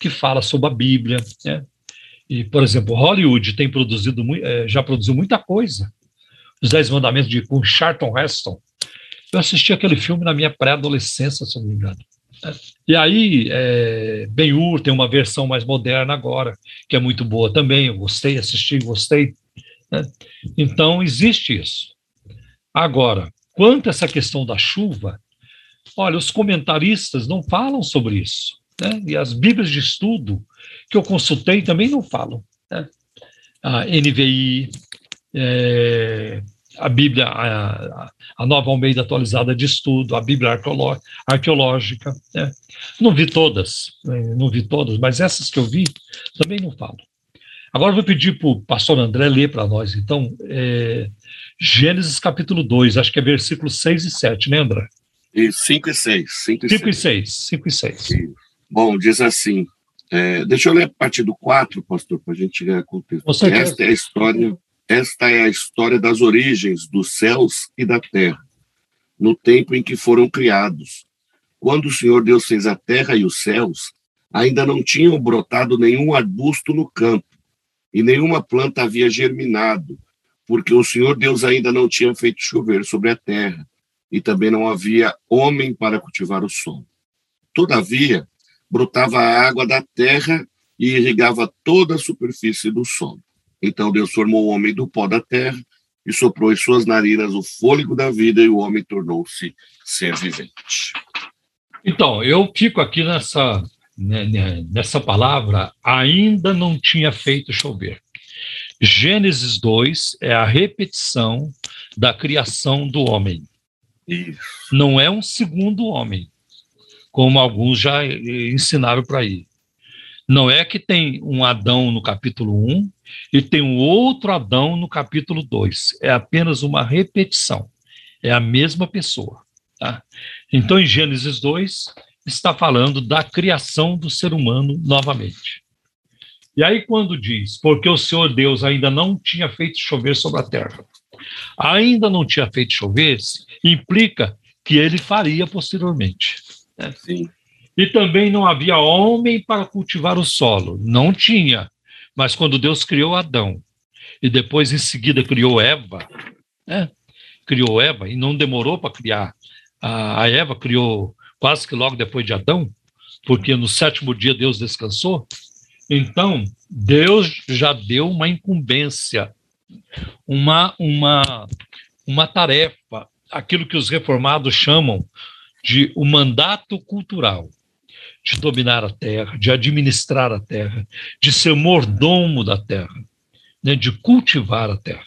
que fala sobre a Bíblia. Né? E, por exemplo, Hollywood tem produzido, é, já produziu muita coisa. Os Dez Mandamentos de, com Charlton Heston, eu assisti aquele filme na minha pré-adolescência, se não me engano. E aí, é, Ben-Hur tem uma versão mais moderna agora, que é muito boa também. Eu gostei, assisti, gostei. Né? Então, existe isso. Agora, quanto a essa questão da chuva, olha, os comentaristas não falam sobre isso. Né? E as Bíblias de estudo que eu consultei também não falam. Né? A NVI, é, a Bíblia, a, a, nova Almeida atualizada de estudo, a Bíblia arqueológica. Né? Não vi todas, né? não vi todas, mas essas que eu vi também não falo. Agora eu vou pedir para o pastor André ler para nós, então, é, Gênesis capítulo 2, acho que é versículos 6 e 7, né, André? 5 e 6. 5 e 6. 5 e 6. Bom, diz assim, é, deixa eu ler a partir do 4, pastor, para a gente ganhar contexto. Esta é a história esta é a história das origens dos céus e da terra, no tempo em que foram criados. Quando o Senhor Deus fez a terra e os céus, ainda não tinham brotado nenhum arbusto no campo, e nenhuma planta havia germinado, porque o Senhor Deus ainda não tinha feito chover sobre a terra, e também não havia homem para cultivar o solo. Todavia, brotava a água da terra e irrigava toda a superfície do solo. Então Deus formou o homem do pó da terra e soprou em suas narinas o fôlego da vida e o homem tornou-se ser vivente. Então, eu fico aqui nessa, nessa palavra, ainda não tinha feito chover. Gênesis 2 é a repetição da criação do homem. Isso. Não é um segundo homem, como alguns já ensinaram para aí. Não é que tem um Adão no capítulo 1 e tem um outro Adão no capítulo 2. É apenas uma repetição. É a mesma pessoa. Tá? Então, em Gênesis 2, está falando da criação do ser humano novamente. E aí, quando diz, porque o Senhor Deus ainda não tinha feito chover sobre a terra, ainda não tinha feito chover, implica que ele faria posteriormente. Né? Sim. E também não havia homem para cultivar o solo. Não tinha. Mas quando Deus criou Adão, e depois em seguida criou Eva, né? criou Eva, e não demorou para criar. A, Eva criou quase que logo depois de Adão, porque no sétimo dia Deus descansou. Então, Deus já deu uma incumbência, uma, uma, uma tarefa, aquilo que os reformados chamam de o mandato cultural de dominar a terra, de administrar a terra, de ser mordomo da terra, né, de cultivar a terra.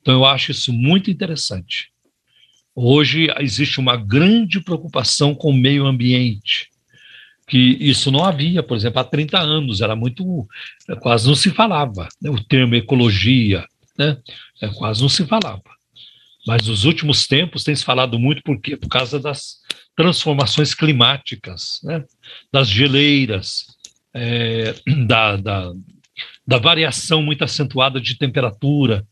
Então, eu acho isso muito interessante. Hoje existe uma grande preocupação com o meio ambiente, que isso não havia, por exemplo, há 30 anos, era muito, quase não se falava, né, o termo ecologia, né, é, quase não se falava. Mas nos últimos tempos tem se falado muito por quê? Por causa das transformações climáticas, né? das geleiras, é, [clears throat] da, da, da, variação muito acentuada de temperatura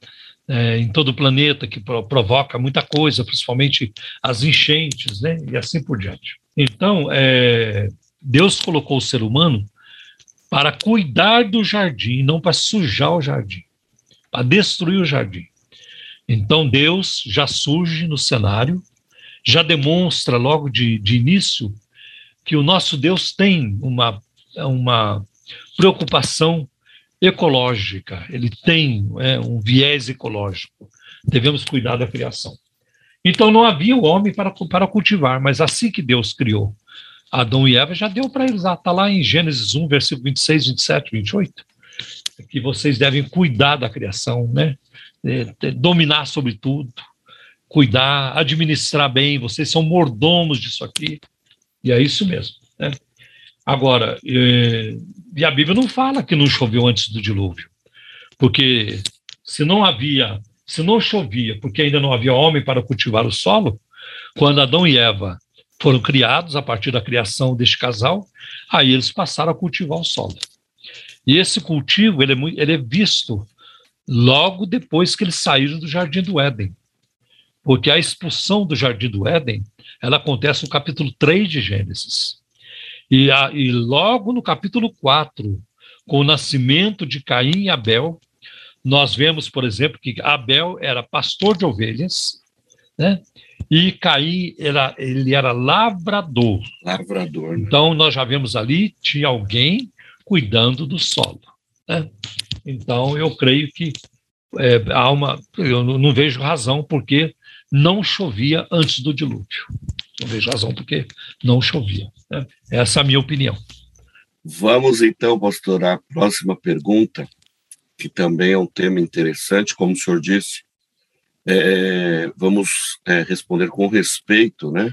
é, em todo o planeta, que pro, provoca muita coisa, principalmente as enchentes, né? e assim por diante. Então, é, Deus colocou o ser humano para cuidar do jardim, não para sujar o jardim, para destruir o jardim. Então Deus já surge no cenário, já demonstra logo de, de início que o nosso Deus tem uma, uma preocupação ecológica, ele tem é, um viés ecológico. Devemos cuidar da criação. Então não havia o homem para, para cultivar, mas assim que Deus criou Adão e Eva, já deu para eles. Está lá em Gênesis 1, versículo 26, 27, 28. Que vocês devem cuidar da criação, né? É, dominar sobre tudo, cuidar, administrar bem, vocês são mordomos disso aqui. E é isso mesmo. Né? Agora, é, e a Bíblia não fala que não choveu antes do dilúvio, porque se não havia, se não chovia, porque ainda não havia homem para cultivar o solo, quando Adão e Eva foram criados a partir da criação deste casal, aí eles passaram a cultivar o solo. E esse cultivo ele é, ele é visto logo depois que eles saíram do Jardim do Éden. Porque a expulsão do Jardim do Éden, ela acontece no capítulo 3 de Gênesis. E, a, e logo no capítulo 4, com o nascimento de Caim e Abel, nós vemos, por exemplo, que Abel era pastor de ovelhas, né? E Caim era, ele era lavrador. Lavrador. Né? Então nós já vemos ali tinha alguém cuidando do solo. Né? Então, eu creio que é, há uma. Eu não vejo razão porque não chovia antes do dilúvio. Não vejo razão porque não chovia. Né? Essa é a minha opinião. Vamos então, pastor, à próxima pergunta, que também é um tema interessante, como o senhor disse. É, vamos é, responder com respeito, né?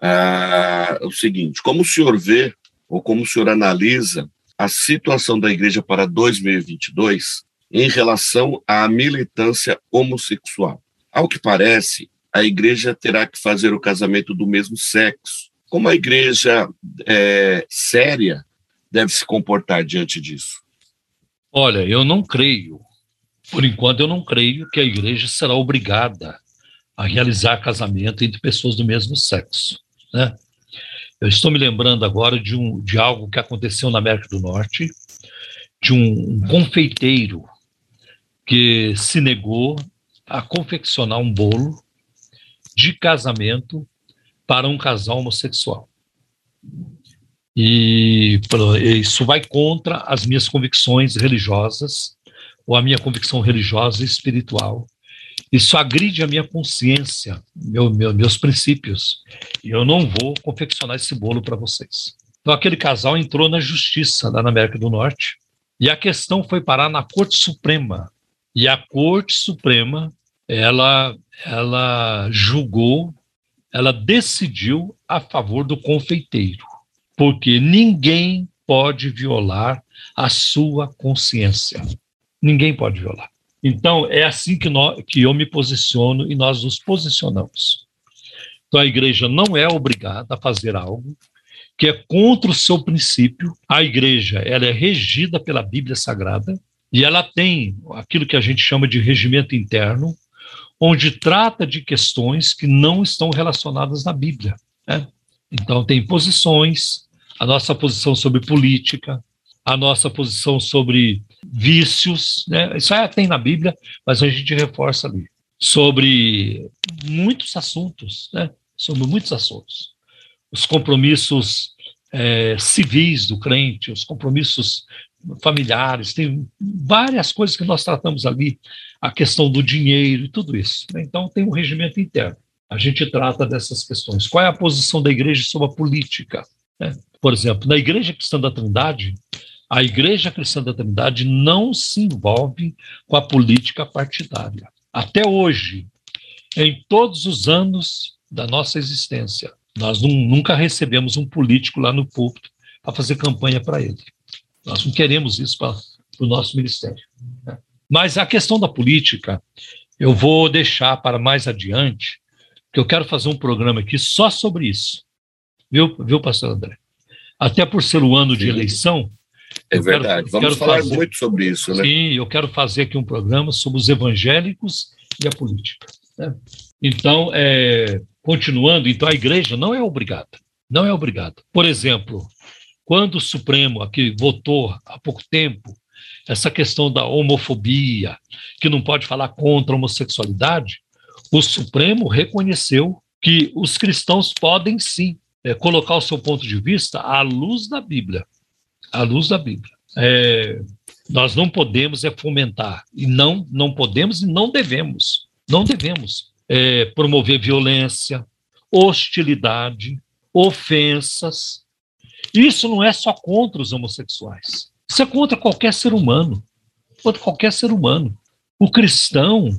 Ah, o seguinte: como o senhor vê, ou como o senhor analisa a situação da igreja para 2022 em relação à militância homossexual. Ao que parece, a igreja terá que fazer o casamento do mesmo sexo. Como a igreja é, séria deve se comportar diante disso? Olha, eu não creio, por enquanto eu não creio que a igreja será obrigada a realizar casamento entre pessoas do mesmo sexo, né? Eu estou me lembrando agora de, um, de algo que aconteceu na América do Norte, de um confeiteiro que se negou a confeccionar um bolo de casamento para um casal homossexual. E isso vai contra as minhas convicções religiosas, ou a minha convicção religiosa e espiritual, isso agride a minha consciência, meu, meu, meus princípios. E eu não vou confeccionar esse bolo para vocês. Então, aquele casal entrou na justiça lá na América do Norte e a questão foi parar na Corte Suprema. E a Corte Suprema, ela, ela julgou, ela decidiu a favor do confeiteiro, porque ninguém pode violar a sua consciência. Ninguém pode violar. Então, é assim que, nós, que eu me posiciono e nós nos posicionamos. Então, a igreja não é obrigada a fazer algo que é contra o seu princípio. A igreja ela é regida pela Bíblia Sagrada e ela tem aquilo que a gente chama de regimento interno, onde trata de questões que não estão relacionadas na Bíblia. Né? Então, tem posições, a nossa posição sobre política, a nossa posição sobre vícios, né? isso aí tem na Bíblia, mas a gente reforça ali, sobre muitos assuntos, né? sobre muitos assuntos. Os compromissos é, civis do crente, os compromissos familiares, tem várias coisas que nós tratamos ali, a questão do dinheiro e tudo isso. Né? Então, tem um regimento interno. A gente trata dessas questões. Qual é a posição da igreja sobre a política? Né? Por exemplo, na Igreja Cristã da Trindade, a Igreja Cristã da Trindade não se envolve com a política partidária. Até hoje, em todos os anos da nossa existência, nós nunca recebemos um político lá no púlpito para fazer campanha para ele. Nós não queremos isso para o nosso ministério. Mas a questão da política, Eu vou deixar para mais adiante, que eu quero fazer um programa aqui só sobre isso. Viu, viu pastor André? Até por ser o ano de eleição. É verdade. Quero, Vamos quero falar fazer, muito sobre isso, né? Sim, eu quero fazer aqui um programa sobre os evangélicos e a política. Né? Então, é, continuando, então a igreja não é obrigada. Não é obrigada. Por exemplo, quando o Supremo aqui votou há pouco tempo essa questão da homofobia, que não pode falar contra a homossexualidade, o Supremo reconheceu que os cristãos podem sim é, colocar o seu ponto de vista à luz da Bíblia. À luz da Bíblia. É, nós não podemos é fomentar, e não, não podemos e não devemos, não devemos é, promover violência, hostilidade, ofensas, isso não é só contra os homossexuais. Isso é contra qualquer ser humano. Contra qualquer ser humano. O cristão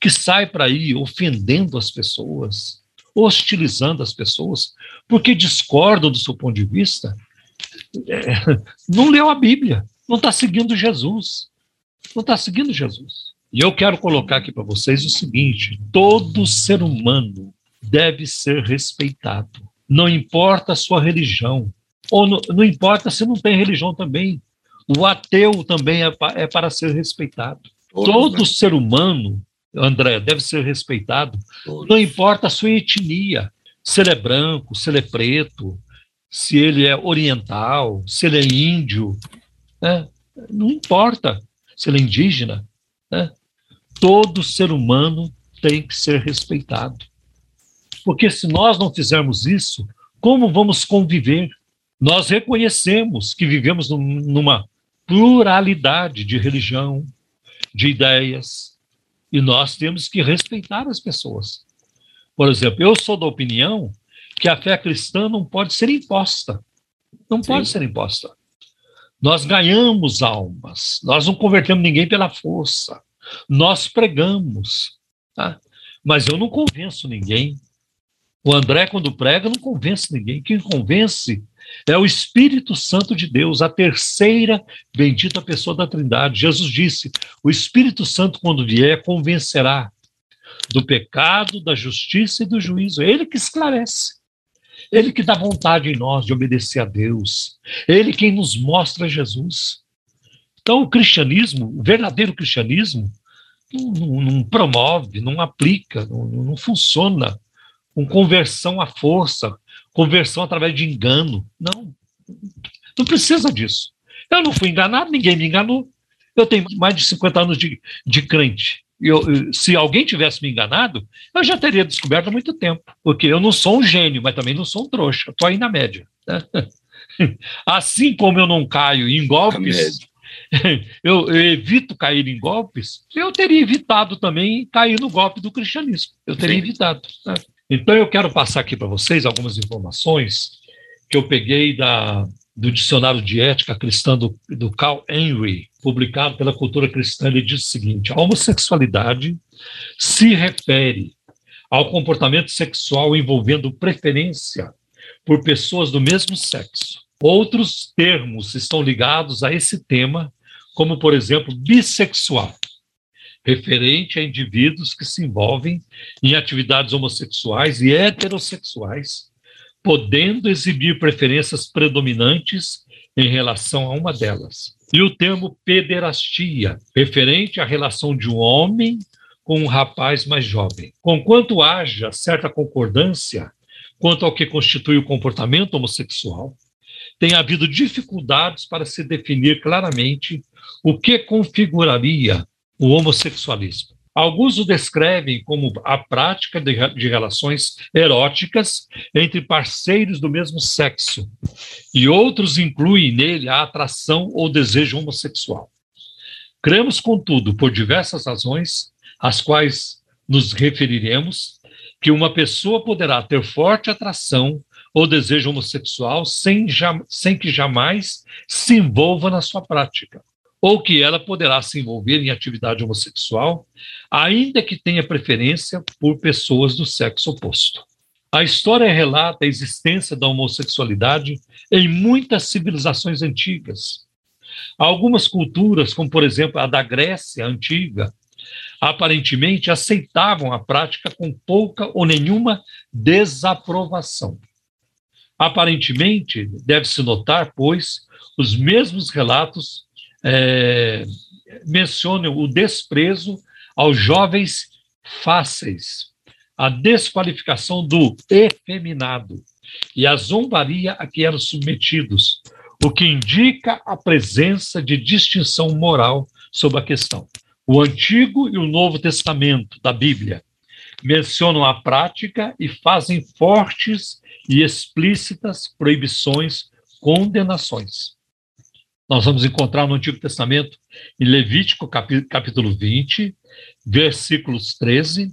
que sai para aí ofendendo as pessoas, hostilizando as pessoas, porque discordam do seu ponto de vista, é, não leu a Bíblia, não está seguindo Jesus. Não está seguindo Jesus. E eu quero colocar aqui para vocês o seguinte: todo ser humano deve ser respeitado. Não importa a sua religião, ou não importa se não tem religião também. O ateu também é, é para ser respeitado. Todos, Todo né? ser humano, André, deve ser respeitado. Todos. Não importa a sua etnia, se ele é branco, se ele é preto, se ele é oriental, se ele é índio, né? não importa se ele é indígena. Né? Todo ser humano tem que ser respeitado. Porque se nós não fizermos isso, como vamos conviver? Nós reconhecemos que vivemos numa pluralidade de religião, de ideias, e nós temos que respeitar as pessoas. Por exemplo, eu sou da opinião que a fé cristã não pode ser imposta. Não Sim. pode ser imposta. Nós ganhamos almas, nós não convertemos ninguém pela força. Nós pregamos, tá? mas eu não convenço ninguém. O André, quando prega, não convence ninguém. Quem convence é o Espírito Santo de Deus, a terceira bendita pessoa da Trindade. Jesus disse: O Espírito Santo, quando vier, convencerá do pecado, da justiça e do juízo. É ele que esclarece. Ele que dá vontade em nós de obedecer a Deus. Ele quem nos mostra Jesus. Então, o cristianismo, o verdadeiro cristianismo, não, não, não promove, não aplica, não, não funciona com conversão à força, conversão através de engano. Não, não precisa disso. Eu não fui enganado, ninguém me enganou. Eu tenho mais de 50 anos de, de crente. Eu, se alguém tivesse me enganado, eu já teria descoberto há muito tempo. Porque eu não sou um gênio, mas também não sou um trouxa. Estou aí na média. Né? [laughs] Assim como eu não caio em golpes, eu, [laughs] eu, evito cair em golpes, eu teria evitado também cair no golpe do cristianismo. Eu teria Sim. evitado. Né? Então, eu quero passar aqui para vocês algumas informações que eu peguei da, do Dicionário de Ética Cristã do, do Carl Henry, publicado pela Cultura Cristã. Ele diz o seguinte: a homossexualidade se refere ao comportamento sexual envolvendo preferência por pessoas do mesmo sexo. Outros termos estão ligados a esse tema, como, por exemplo, bissexual referente a indivíduos que se envolvem em atividades homossexuais e heterossexuais, podendo exibir preferências predominantes em relação a uma delas. E o termo pederastia, referente à relação de um homem com um rapaz mais jovem. Conquanto haja certa concordância quanto ao que constitui o comportamento homossexual, tem havido dificuldades para se definir claramente o que configuraria o homossexualismo. Alguns o descrevem como a prática de, de, relações eróticas entre parceiros do mesmo sexo, e outros incluem nele a atração ou desejo homossexual. Cremos, contudo, por diversas razões, às quais nos referiremos, que uma pessoa poderá ter forte atração ou desejo homossexual sem, sem que jamais se envolva na sua prática ou que ela poderá se envolver em atividade homossexual, ainda que tenha preferência por pessoas do sexo oposto. A história relata a existência da homossexualidade em muitas civilizações antigas. Algumas culturas, como por exemplo a da Grécia antiga, aparentemente aceitavam a prática com pouca ou nenhuma desaprovação. Aparentemente, deve-se notar, pois, os mesmos relatos é, mencionam o desprezo aos jovens fáceis, a desqualificação do efeminado e a zombaria a que eram submetidos, o que indica a presença de distinção moral sobre a questão. O Antigo e o Novo Testamento da Bíblia mencionam a prática e fazem fortes e explícitas proibições, condenações. Nós vamos encontrar no Antigo Testamento, em Levítico capítulo 20, versículos 13,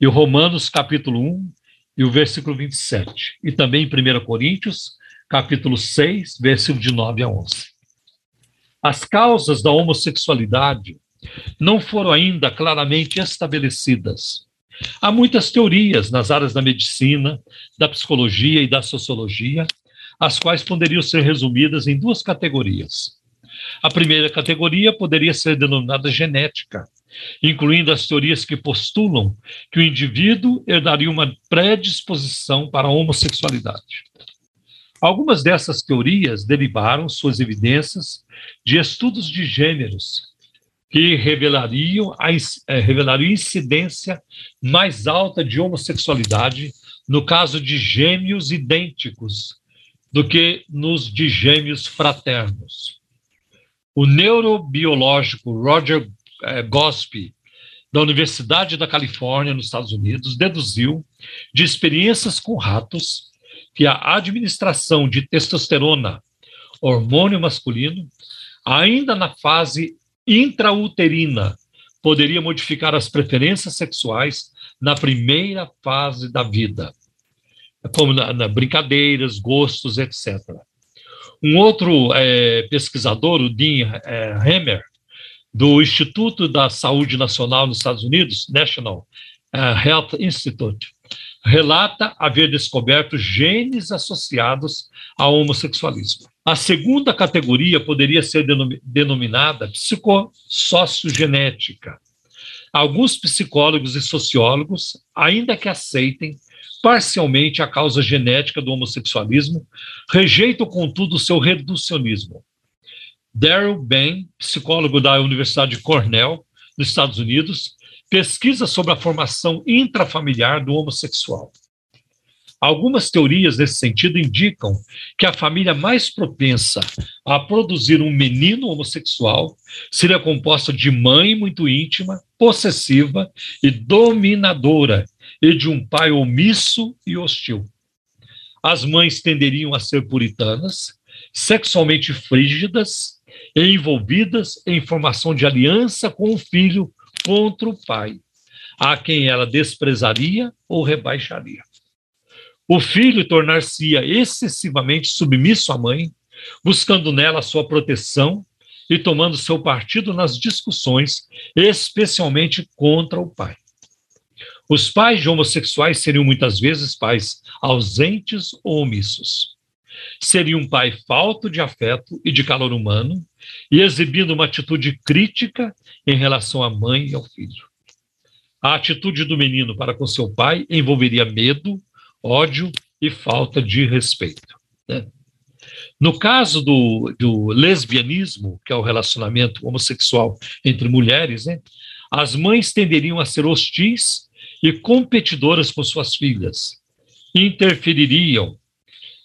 e Romanos capítulo 1 e o versículo 27. E também em 1 Coríntios, capítulo 6, versículo de 9 a 11. As causas da homossexualidade não foram ainda claramente estabelecidas. Há muitas teorias nas áreas da medicina, da psicologia e da sociologia as quais poderiam ser resumidas em duas categorias. A primeira categoria poderia ser denominada genética, incluindo as teorias que postulam que o indivíduo herdaria uma predisposição para a homossexualidade. Algumas dessas teorias derivaram suas evidências de estudos de gêneros que revelariam a é, revelariam incidência mais alta de homossexualidade no caso de gêmeos idênticos do que nos de gêmeos fraternos. O neurobiológico Roger eh, Gospi, da Universidade da Califórnia, nos Estados Unidos, deduziu de experiências com ratos que a administração de testosterona, hormônio masculino, ainda na fase intrauterina, poderia modificar as preferências sexuais na primeira fase da vida como na, na brincadeiras, gostos, etc. Um outro é, pesquisador, o Dean é, Hammer, do Instituto da Saúde Nacional nos Estados Unidos, National é, Health Institute, relata haver descoberto genes associados ao homossexualismo. A segunda categoria poderia ser denominada psicossociogenética. Alguns psicólogos e sociólogos, ainda que aceitem parcialmente a causa genética do homossexualismo, rejeita, contudo, seu reducionismo. Daryl Bain, psicólogo da Universidade de Cornell, nos Estados Unidos, pesquisa sobre a formação intrafamiliar do homossexual. Algumas teorias nesse sentido indicam que a família mais propensa a produzir um menino homossexual seria composta de mãe muito íntima, possessiva e dominadora, e de um pai omisso e hostil. As mães tenderiam a ser puritanas, sexualmente frígidas e envolvidas em formação de aliança com o filho contra o pai, a quem ela desprezaria ou rebaixaria. O filho tornar-se-ia excessivamente submisso à mãe, buscando nela sua proteção e tomando seu partido nas discussões, especialmente contra o pai. Os pais de homossexuais seriam muitas vezes pais ausentes ou omissos. Seria um pai falto de afeto e de calor humano e exibindo uma atitude crítica em relação à mãe e ao filho. A atitude do menino para com seu pai envolveria medo, ódio e falta de respeito. Né? No caso do, do, lesbianismo, que é o relacionamento homossexual entre mulheres, né, as mães tenderiam a ser hostis e competidoras com suas filhas, interfeririam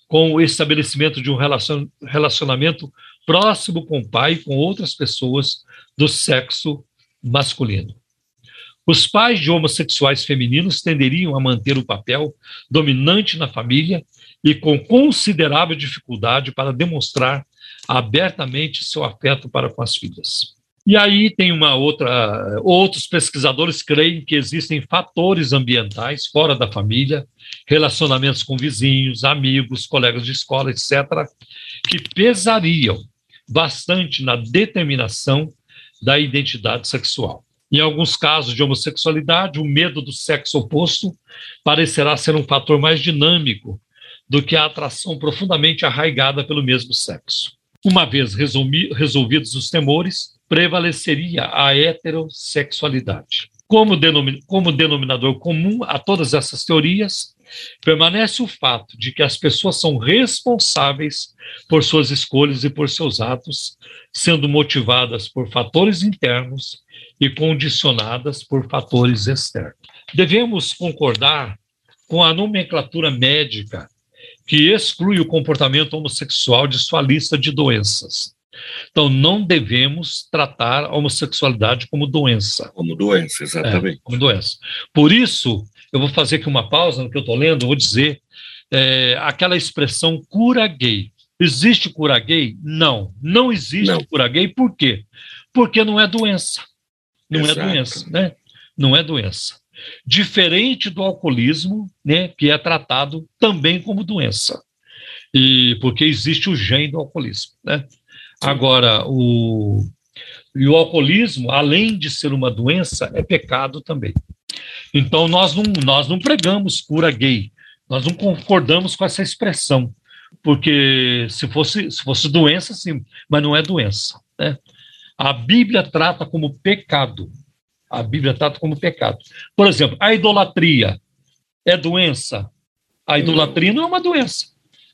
com o estabelecimento de um relacionamento próximo com o pai e com outras pessoas do sexo masculino. Os pais de homossexuais femininos tenderiam a manter o papel dominante na família e com considerável dificuldade para demonstrar abertamente seu afeto para com as filhas. E aí tem uma outra, outros pesquisadores creem que existem fatores ambientais fora da família, relacionamentos com vizinhos, amigos, colegas de escola, etc., que pesariam bastante na determinação da identidade sexual. Em alguns casos de homossexualidade, o medo do sexo oposto parecerá ser um fator mais dinâmico do que a atração profundamente arraigada pelo mesmo sexo. Uma vez resolvidos os temores, prevaleceria a heterossexualidade. Como, como denominador comum a todas essas teorias, permanece o fato de que as pessoas são responsáveis por suas escolhas e por seus atos, sendo motivadas por fatores internos e condicionadas por fatores externos. Devemos concordar com a nomenclatura médica que exclui o comportamento homossexual de sua lista de doenças. Então, não devemos tratar a homossexualidade como doença. Como doença, exatamente. É, como doença. Por isso, eu vou fazer aqui uma pausa no que eu estou lendo, vou dizer é, aquela expressão cura gay. Existe cura gay? Não, não existe não. cura gay. Por quê? Porque não é doença. Não é Exato. é doença, né? Não é doença. Diferente do alcoolismo, né, que é tratado também como doença. E porque existe o gene do alcoolismo, né? Agora, o, e o alcoolismo, além de ser uma doença, é pecado também. Então, nós não, nós não pregamos cura gay, nós não concordamos com essa expressão, porque se fosse, se fosse doença, sim, mas não é doença. Né? A Bíblia trata como pecado. A Bíblia trata como pecado. Por exemplo, a idolatria é doença? A idolatria não é uma doença.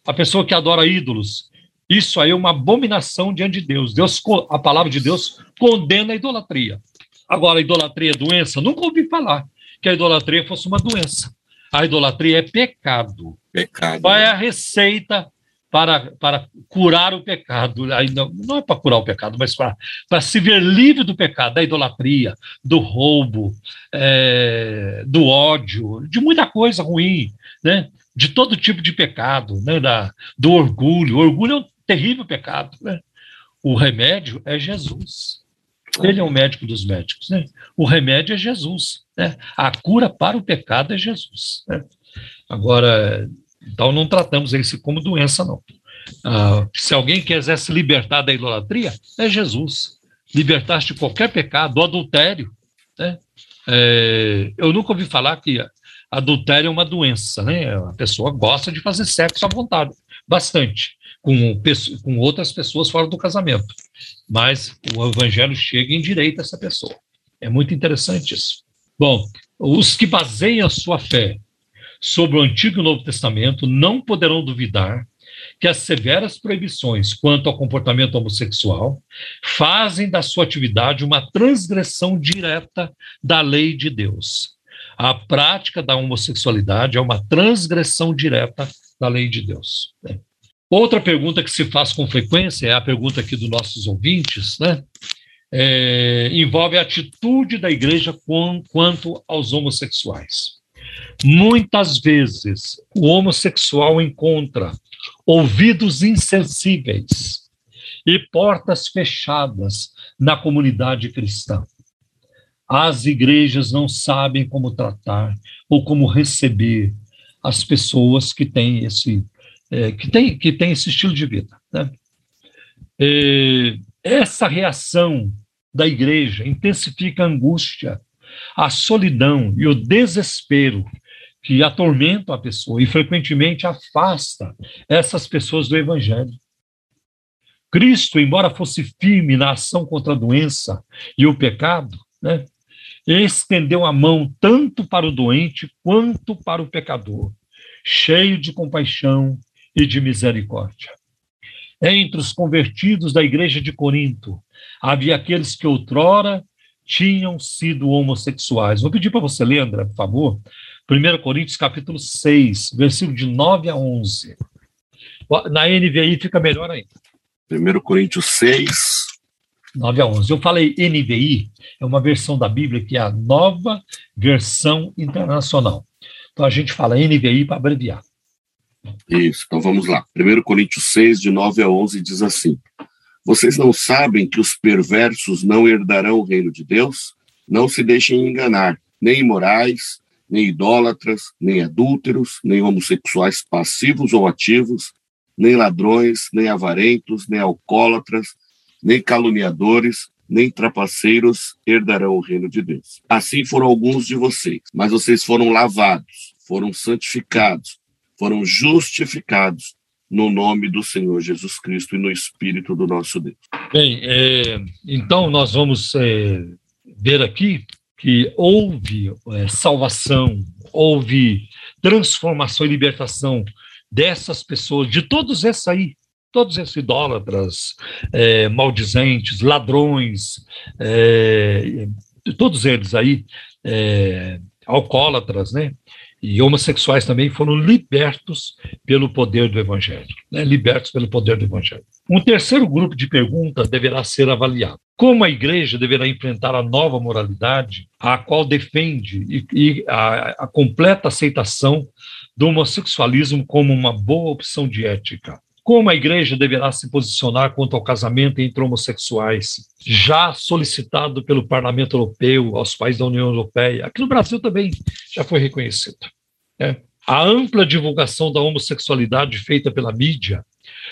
A pessoa que adora ídolos, isso aí é uma abominação diante de Deus. Deus a palavra de Deus condena a idolatria. Agora, a idolatria é doença? Nunca ouvi falar que a idolatria fosse uma doença. A idolatria é pecado. Pecado. Qual é a receita para, para curar o pecado? Não, é para curar o pecado, mas para, para se ver livre do pecado, da idolatria, do roubo, é, do ódio, de muita coisa ruim, né? de todo tipo de pecado, né? da, do orgulho. O orgulho é um terrível pecado. Né? O remédio é Jesus. Ele é o médico dos médicos. Né? O remédio é Jesus. Né? A cura para o pecado é Jesus. Né? Agora, então não tratamos isso como doença, não. Ah, se alguém quiser se libertar da idolatria, é Jesus. Libertar-se de qualquer pecado, do adultério. Né? É, eu nunca ouvi falar que adultério é uma doença, né? A pessoa gosta de fazer sexo à vontade, bastante, com, com outras pessoas fora do casamento. Mas o evangelho chega em direito a essa pessoa. É muito interessante isso. Bom, os que baseiam a sua fé sobre o Antigo e Novo Testamento não poderão duvidar que as severas proibições quanto ao comportamento homossexual fazem da sua atividade uma transgressão direta da lei de Deus. A prática da homossexualidade é uma transgressão direta da lei de Deus. Né? Outra pergunta que se faz com frequência é a pergunta aqui dos nossos ouvintes, né? É, envolve a atitude da igreja com, quanto aos homossexuais. Muitas vezes o homossexual encontra ouvidos insensíveis e portas fechadas na comunidade cristã. As igrejas não sabem como tratar ou como receber as pessoas que têm esse, é, que têm, que têm esse estilo de vida. Né? É, essa reação da igreja intensifica a angústia, a solidão e o desespero que atormentam a pessoa e frequentemente afasta essas pessoas do evangelho. Cristo, embora fosse firme na ação contra a doença e o pecado, né, estendeu a mão tanto para o doente quanto para o pecador, cheio de compaixão e de misericórdia. Entre os convertidos da igreja de Corinto, havia aqueles que outrora tinham sido homossexuais. Vou pedir para você ler, André, por favor, 1 Coríntios capítulo 6, versículo de 9 a 11. Na NVI fica melhor ainda. 1 Coríntios 6. 9 a 11. Eu falei NVI, é uma versão da Bíblia que é a nova versão internacional. Então a gente fala NVI para abreviar. Isso, então vamos lá. 1 Coríntios 6, de 9 a 11, diz assim: Vocês não sabem que os perversos não herdarão o reino de Deus? Não se deixem enganar, nem imorais, nem idólatras, nem adúlteros, nem homossexuais passivos ou ativos, nem ladrões, nem avarentos, nem alcoólatras, nem caluniadores, nem trapaceiros herdarão o reino de Deus. Assim foram alguns de vocês, mas vocês foram lavados, foram santificados, foram justificados no nome do Senhor Jesus Cristo e no Espírito do nosso Deus. Bem, é, então nós vamos é, ver aqui que houve é, salvação, houve transformação e libertação dessas pessoas, de todos esses aí, todos esses idólatras, é, maldizentes, ladrões, é, todos eles aí, é, alcoólatras, né? E homossexuais também foram libertos pelo poder do Evangelho, né? libertos pelo poder do Evangelho. Um terceiro grupo de perguntas deverá ser avaliado. Como a igreja deverá enfrentar a nova moralidade, a qual defende e, e a, a completa aceitação do homossexualismo como uma boa opção de ética? Como a igreja deverá se posicionar quanto ao casamento entre homossexuais, já solicitado pelo Parlamento Europeu aos países da União Europeia? Aqui no Brasil também já foi reconhecido. É. A ampla divulgação da homossexualidade feita pela mídia,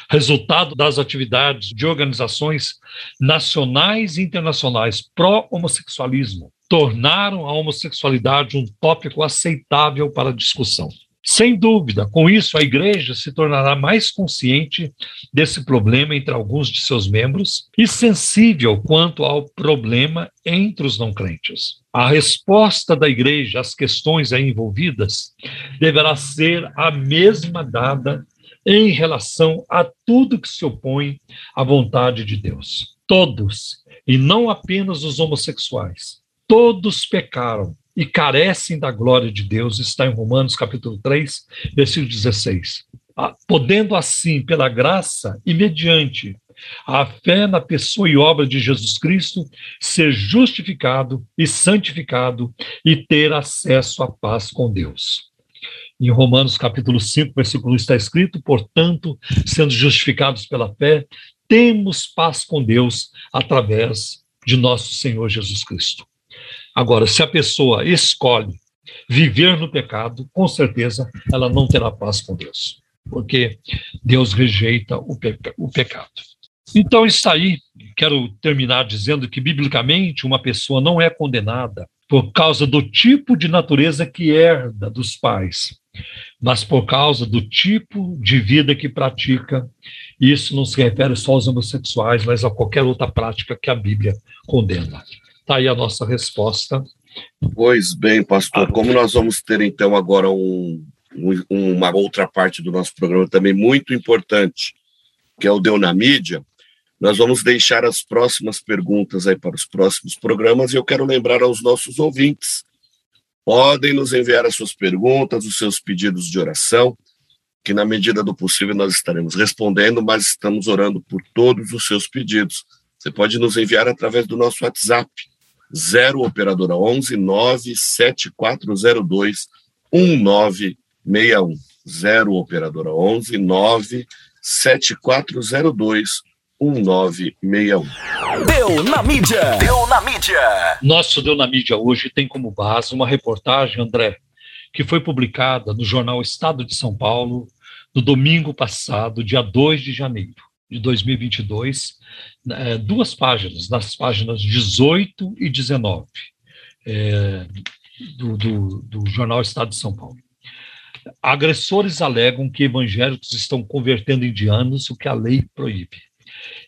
resultado das atividades de organizações nacionais e internacionais pró-homossexualismo, tornaram a homossexualidade um tópico aceitável para discussão. Sem dúvida, com isso a igreja se tornará mais consciente desse problema entre alguns de seus membros e sensível quanto ao problema entre os não crentes. A resposta da igreja às questões aí envolvidas deverá ser a mesma dada em relação a tudo que se opõe à vontade de Deus. Todos, e não apenas os homossexuais, todos pecaram e carecem da glória de Deus, está em Romanos capítulo 3, versículo 16. Ah, podendo assim, pela graça e mediante a fé na pessoa e obra de Jesus Cristo, ser justificado e santificado e ter acesso à paz com Deus. Em Romanos capítulo 5, versículo 1 está escrito: portanto, sendo justificados pela fé, temos paz com Deus através de nosso Senhor Jesus Cristo. Agora, se a pessoa escolhe viver no pecado, com certeza ela não terá paz com Deus, porque Deus rejeita o, peca o pecado. Então, isso aí, quero terminar dizendo que, biblicamente, uma pessoa não é condenada por causa do tipo de natureza que herda dos pais, mas por causa do tipo de vida que pratica. Isso não se refere só aos homossexuais, mas a qualquer outra prática que a Bíblia condena. Está aí a nossa resposta. Pois bem, pastor, como nós vamos ter então agora um, um, uma outra parte do nosso programa também muito importante, que é o Deu na Mídia, nós vamos deixar as próximas perguntas aí para os próximos programas e eu quero lembrar aos nossos ouvintes, podem nos enviar as suas perguntas, os seus pedidos de oração, que na medida do possível nós estaremos respondendo, mas estamos orando por todos os seus pedidos. Você pode nos enviar através do nosso WhatsApp, 0 operadora 11 97402 1961. 0 operadora 11 97402 1961. Deu na mídia. Deu na mídia. Nosso Deu na mídia hoje tem como base uma reportagem, André, que foi publicada no jornal Estado de São Paulo no domingo passado, dia 2 de janeiro de 2022, é, duas páginas, nas páginas 18 e 19 é, do, do, do jornal Estado de São Paulo. Agressores alegam que evangélicos estão convertendo indianos, o que a lei proíbe.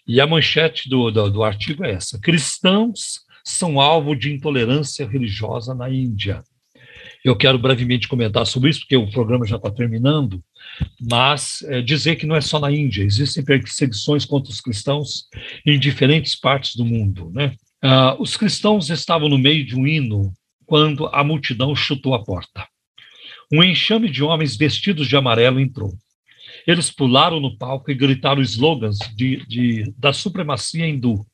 E a manchete do, do, do artigo é essa: cristãos são alvo de intolerância religiosa na Índia. Eu quero brevemente comentar sobre isso, porque o programa já está terminando, mas é, dizer que não é só na Índia, existem perseguições contra os cristãos em diferentes partes do mundo. Né? Ah, os cristãos estavam no meio de um hino quando a multidão chutou a porta. Um enxame de homens vestidos de amarelo entrou. Eles pularam no palco e gritaram slogans de, de, da supremacia hindu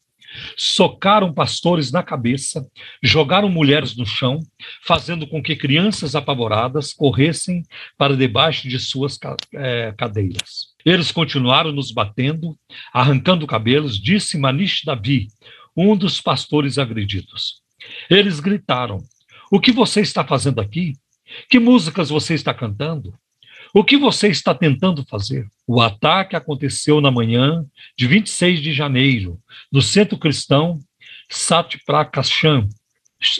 socaram pastores na cabeça, jogaram mulheres no chão, fazendo com que crianças apavoradas corressem para debaixo de suas é, cadeiras. Eles continuaram nos batendo, arrancando cabelos, disse Manish Davi, um dos pastores agredidos. Eles gritaram: O que você está fazendo aqui? Que músicas você está cantando? O que você está tentando fazer? O ataque aconteceu na manhã de 26 de janeiro, no centro cristão Satiprakasham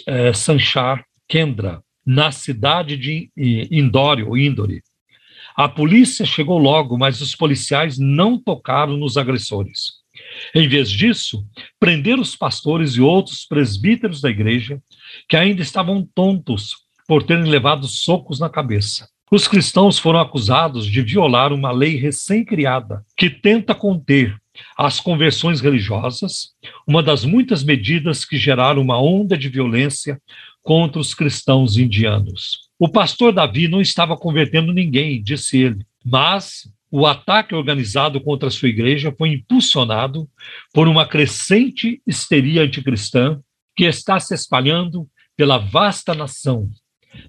é, Sanchar Kendra, na cidade de Indore, ou Indore. A polícia chegou logo, mas os policiais não tocaram nos agressores. Em vez disso, prenderam os pastores e outros presbíteros da igreja que ainda estavam tontos por terem levado socos na cabeça. Os cristãos foram acusados de violar uma lei recém-criada que tenta conter as conversões religiosas, uma das muitas medidas que geraram uma onda de violência contra os cristãos indianos. O pastor Davi não estava convertendo ninguém, disse ele, mas o ataque organizado contra sua igreja foi impulsionado por uma crescente histeria anticristã que está se espalhando pela vasta nação,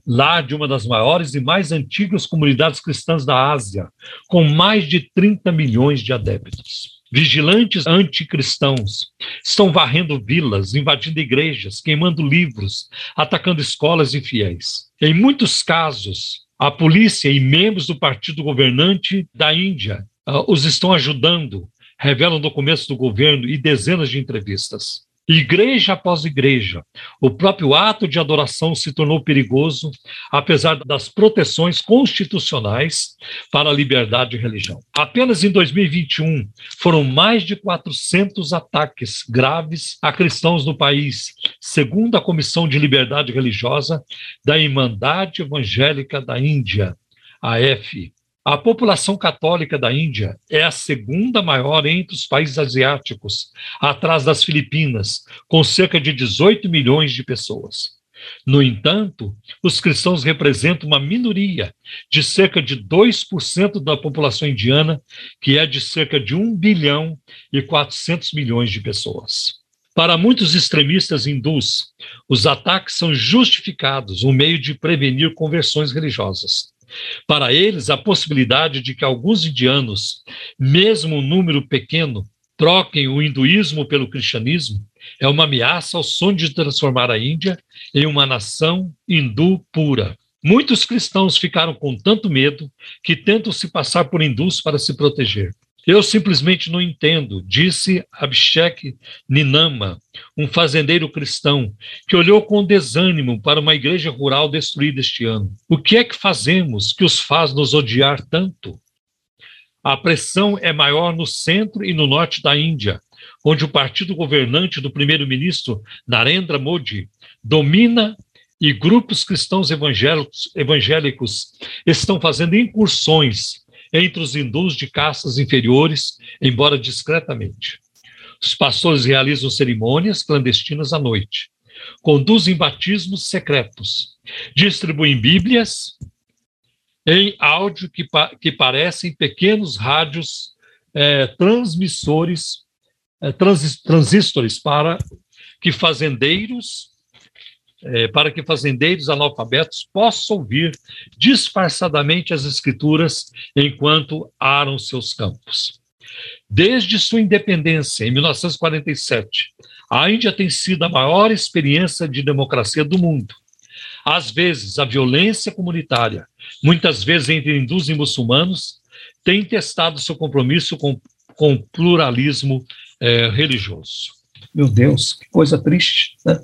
lá de uma das maiores e mais antigas comunidades cristãs da Ásia, com mais de 30 milhões de adeptos. Vigilantes anticristãos estão varrendo vilas, invadindo igrejas, queimando livros, atacando escolas e fiéis. Em muitos casos, a polícia e membros do partido governante da Índia uh, os estão ajudando, revelam documentos do governo e dezenas de entrevistas. Igreja após igreja, o próprio ato de adoração se tornou perigoso, apesar das proteções constitucionais para a liberdade de religião. Apenas em 2021 foram mais de 400 ataques graves a cristãos no país, segundo a Comissão de Liberdade Religiosa da Irmandade Evangélica da Índia, a F. A população católica da Índia é a segunda maior entre os países asiáticos, atrás das Filipinas, com cerca de 18 milhões de pessoas. No entanto, os cristãos representam uma minoria de cerca de 2% da população indiana, que é de cerca de 1 bilhão e 400 milhões de pessoas. Para muitos extremistas hindus, os ataques são justificados, um meio de prevenir conversões religiosas. Para eles, a possibilidade de que alguns indianos, mesmo um número pequeno, troquem o hinduísmo pelo cristianismo é uma ameaça ao sonho de transformar a Índia em uma nação hindu pura. Muitos cristãos ficaram com tanto medo que tentam se passar por hindus para se proteger. Eu simplesmente não entendo, disse Abhishek Ninama, um fazendeiro cristão, que olhou com desânimo para uma igreja rural destruída este ano. O que é que fazemos que os faz nos odiar tanto? A pressão é maior no centro e no norte da Índia, onde o partido governante do primeiro-ministro Narendra Modi domina e grupos cristãos evangélicos, evangélicos estão fazendo incursões entre os hindus de castas inferiores, embora discretamente. Os pastores realizam cerimônias clandestinas à noite, conduzem batismos secretos, distribuem Bíblias em áudio que, pa que parecem pequenos rádios é, transmissores, é, trans transistores para que fazendeiros é, para que fazendeiros analfabetos possam ouvir disfarçadamente as escrituras enquanto aram seus campos. Desde sua independência, em 1947, a Índia tem sido a maior experiência de democracia do mundo. Às vezes, a violência comunitária, muitas vezes entre hindus e muçulmanos, tem testado seu compromisso com, com o pluralismo é, religioso. Meu Deus, que coisa triste, né?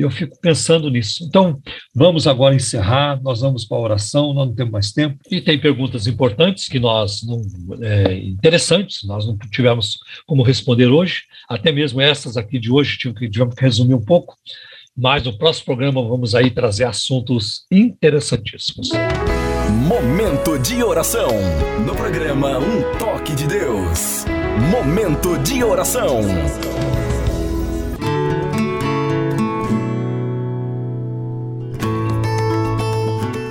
E eu fico pensando nisso. Então, vamos agora encerrar, nós vamos para a oração, nós não temos mais tempo. E tem perguntas importantes que nós não. É, interessantes, nós não tivemos como responder hoje, até mesmo essas aqui de hoje tivemos que resumir um pouco. Mas no próximo programa vamos aí trazer assuntos interessantíssimos. Momento de oração. No programa Um Toque de Deus. Momento de oração.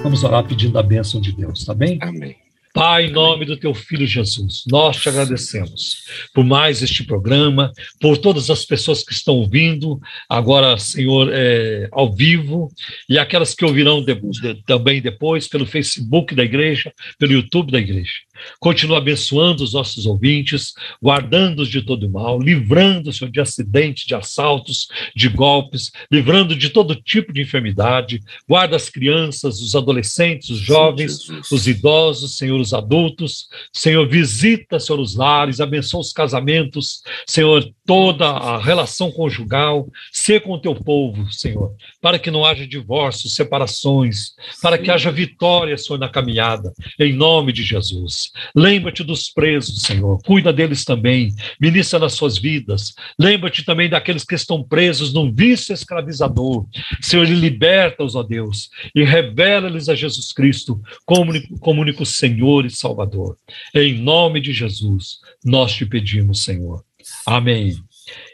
Vamos orar pedindo a bênção de Deus, tá bem? Amém. Pai, em nome do teu filho Jesus, nós te agradecemos por mais este programa, por todas as pessoas que estão ouvindo agora, Senhor, é, ao vivo, e aquelas que ouvirão de, de, também depois pelo Facebook da igreja, pelo YouTube da igreja. Continua abençoando os nossos ouvintes, guardando-os de todo mal, livrando, Senhor, de acidentes, de assaltos, de golpes, livrando de todo tipo de enfermidade. Guarda as crianças, os adolescentes, os jovens, Sim, os idosos, Senhor, os adultos. Senhor, visita, Senhor, os lares, abençoa os casamentos, Senhor, toda a relação conjugal. Ser com o teu povo, Senhor, para que não haja divórcios, separações, para que haja vitória, Senhor, na caminhada, em nome de Jesus. Lembra-te dos presos, Senhor, cuida deles também, ministra nas suas vidas. Lembra-te também daqueles que estão presos num vício escravizador. Senhor, liberta-os, ó Deus, e revela-lhes a Jesus Cristo como único Senhor e Salvador. Em nome de Jesus, nós te pedimos, Senhor. Amém.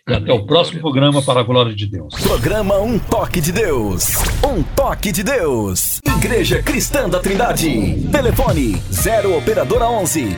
E até o próximo programa para a glória de Deus. Programa Um Toque de Deus. Um Toque de Deus. Igreja Cristã da Trindade. Telefone 0 Operadora 11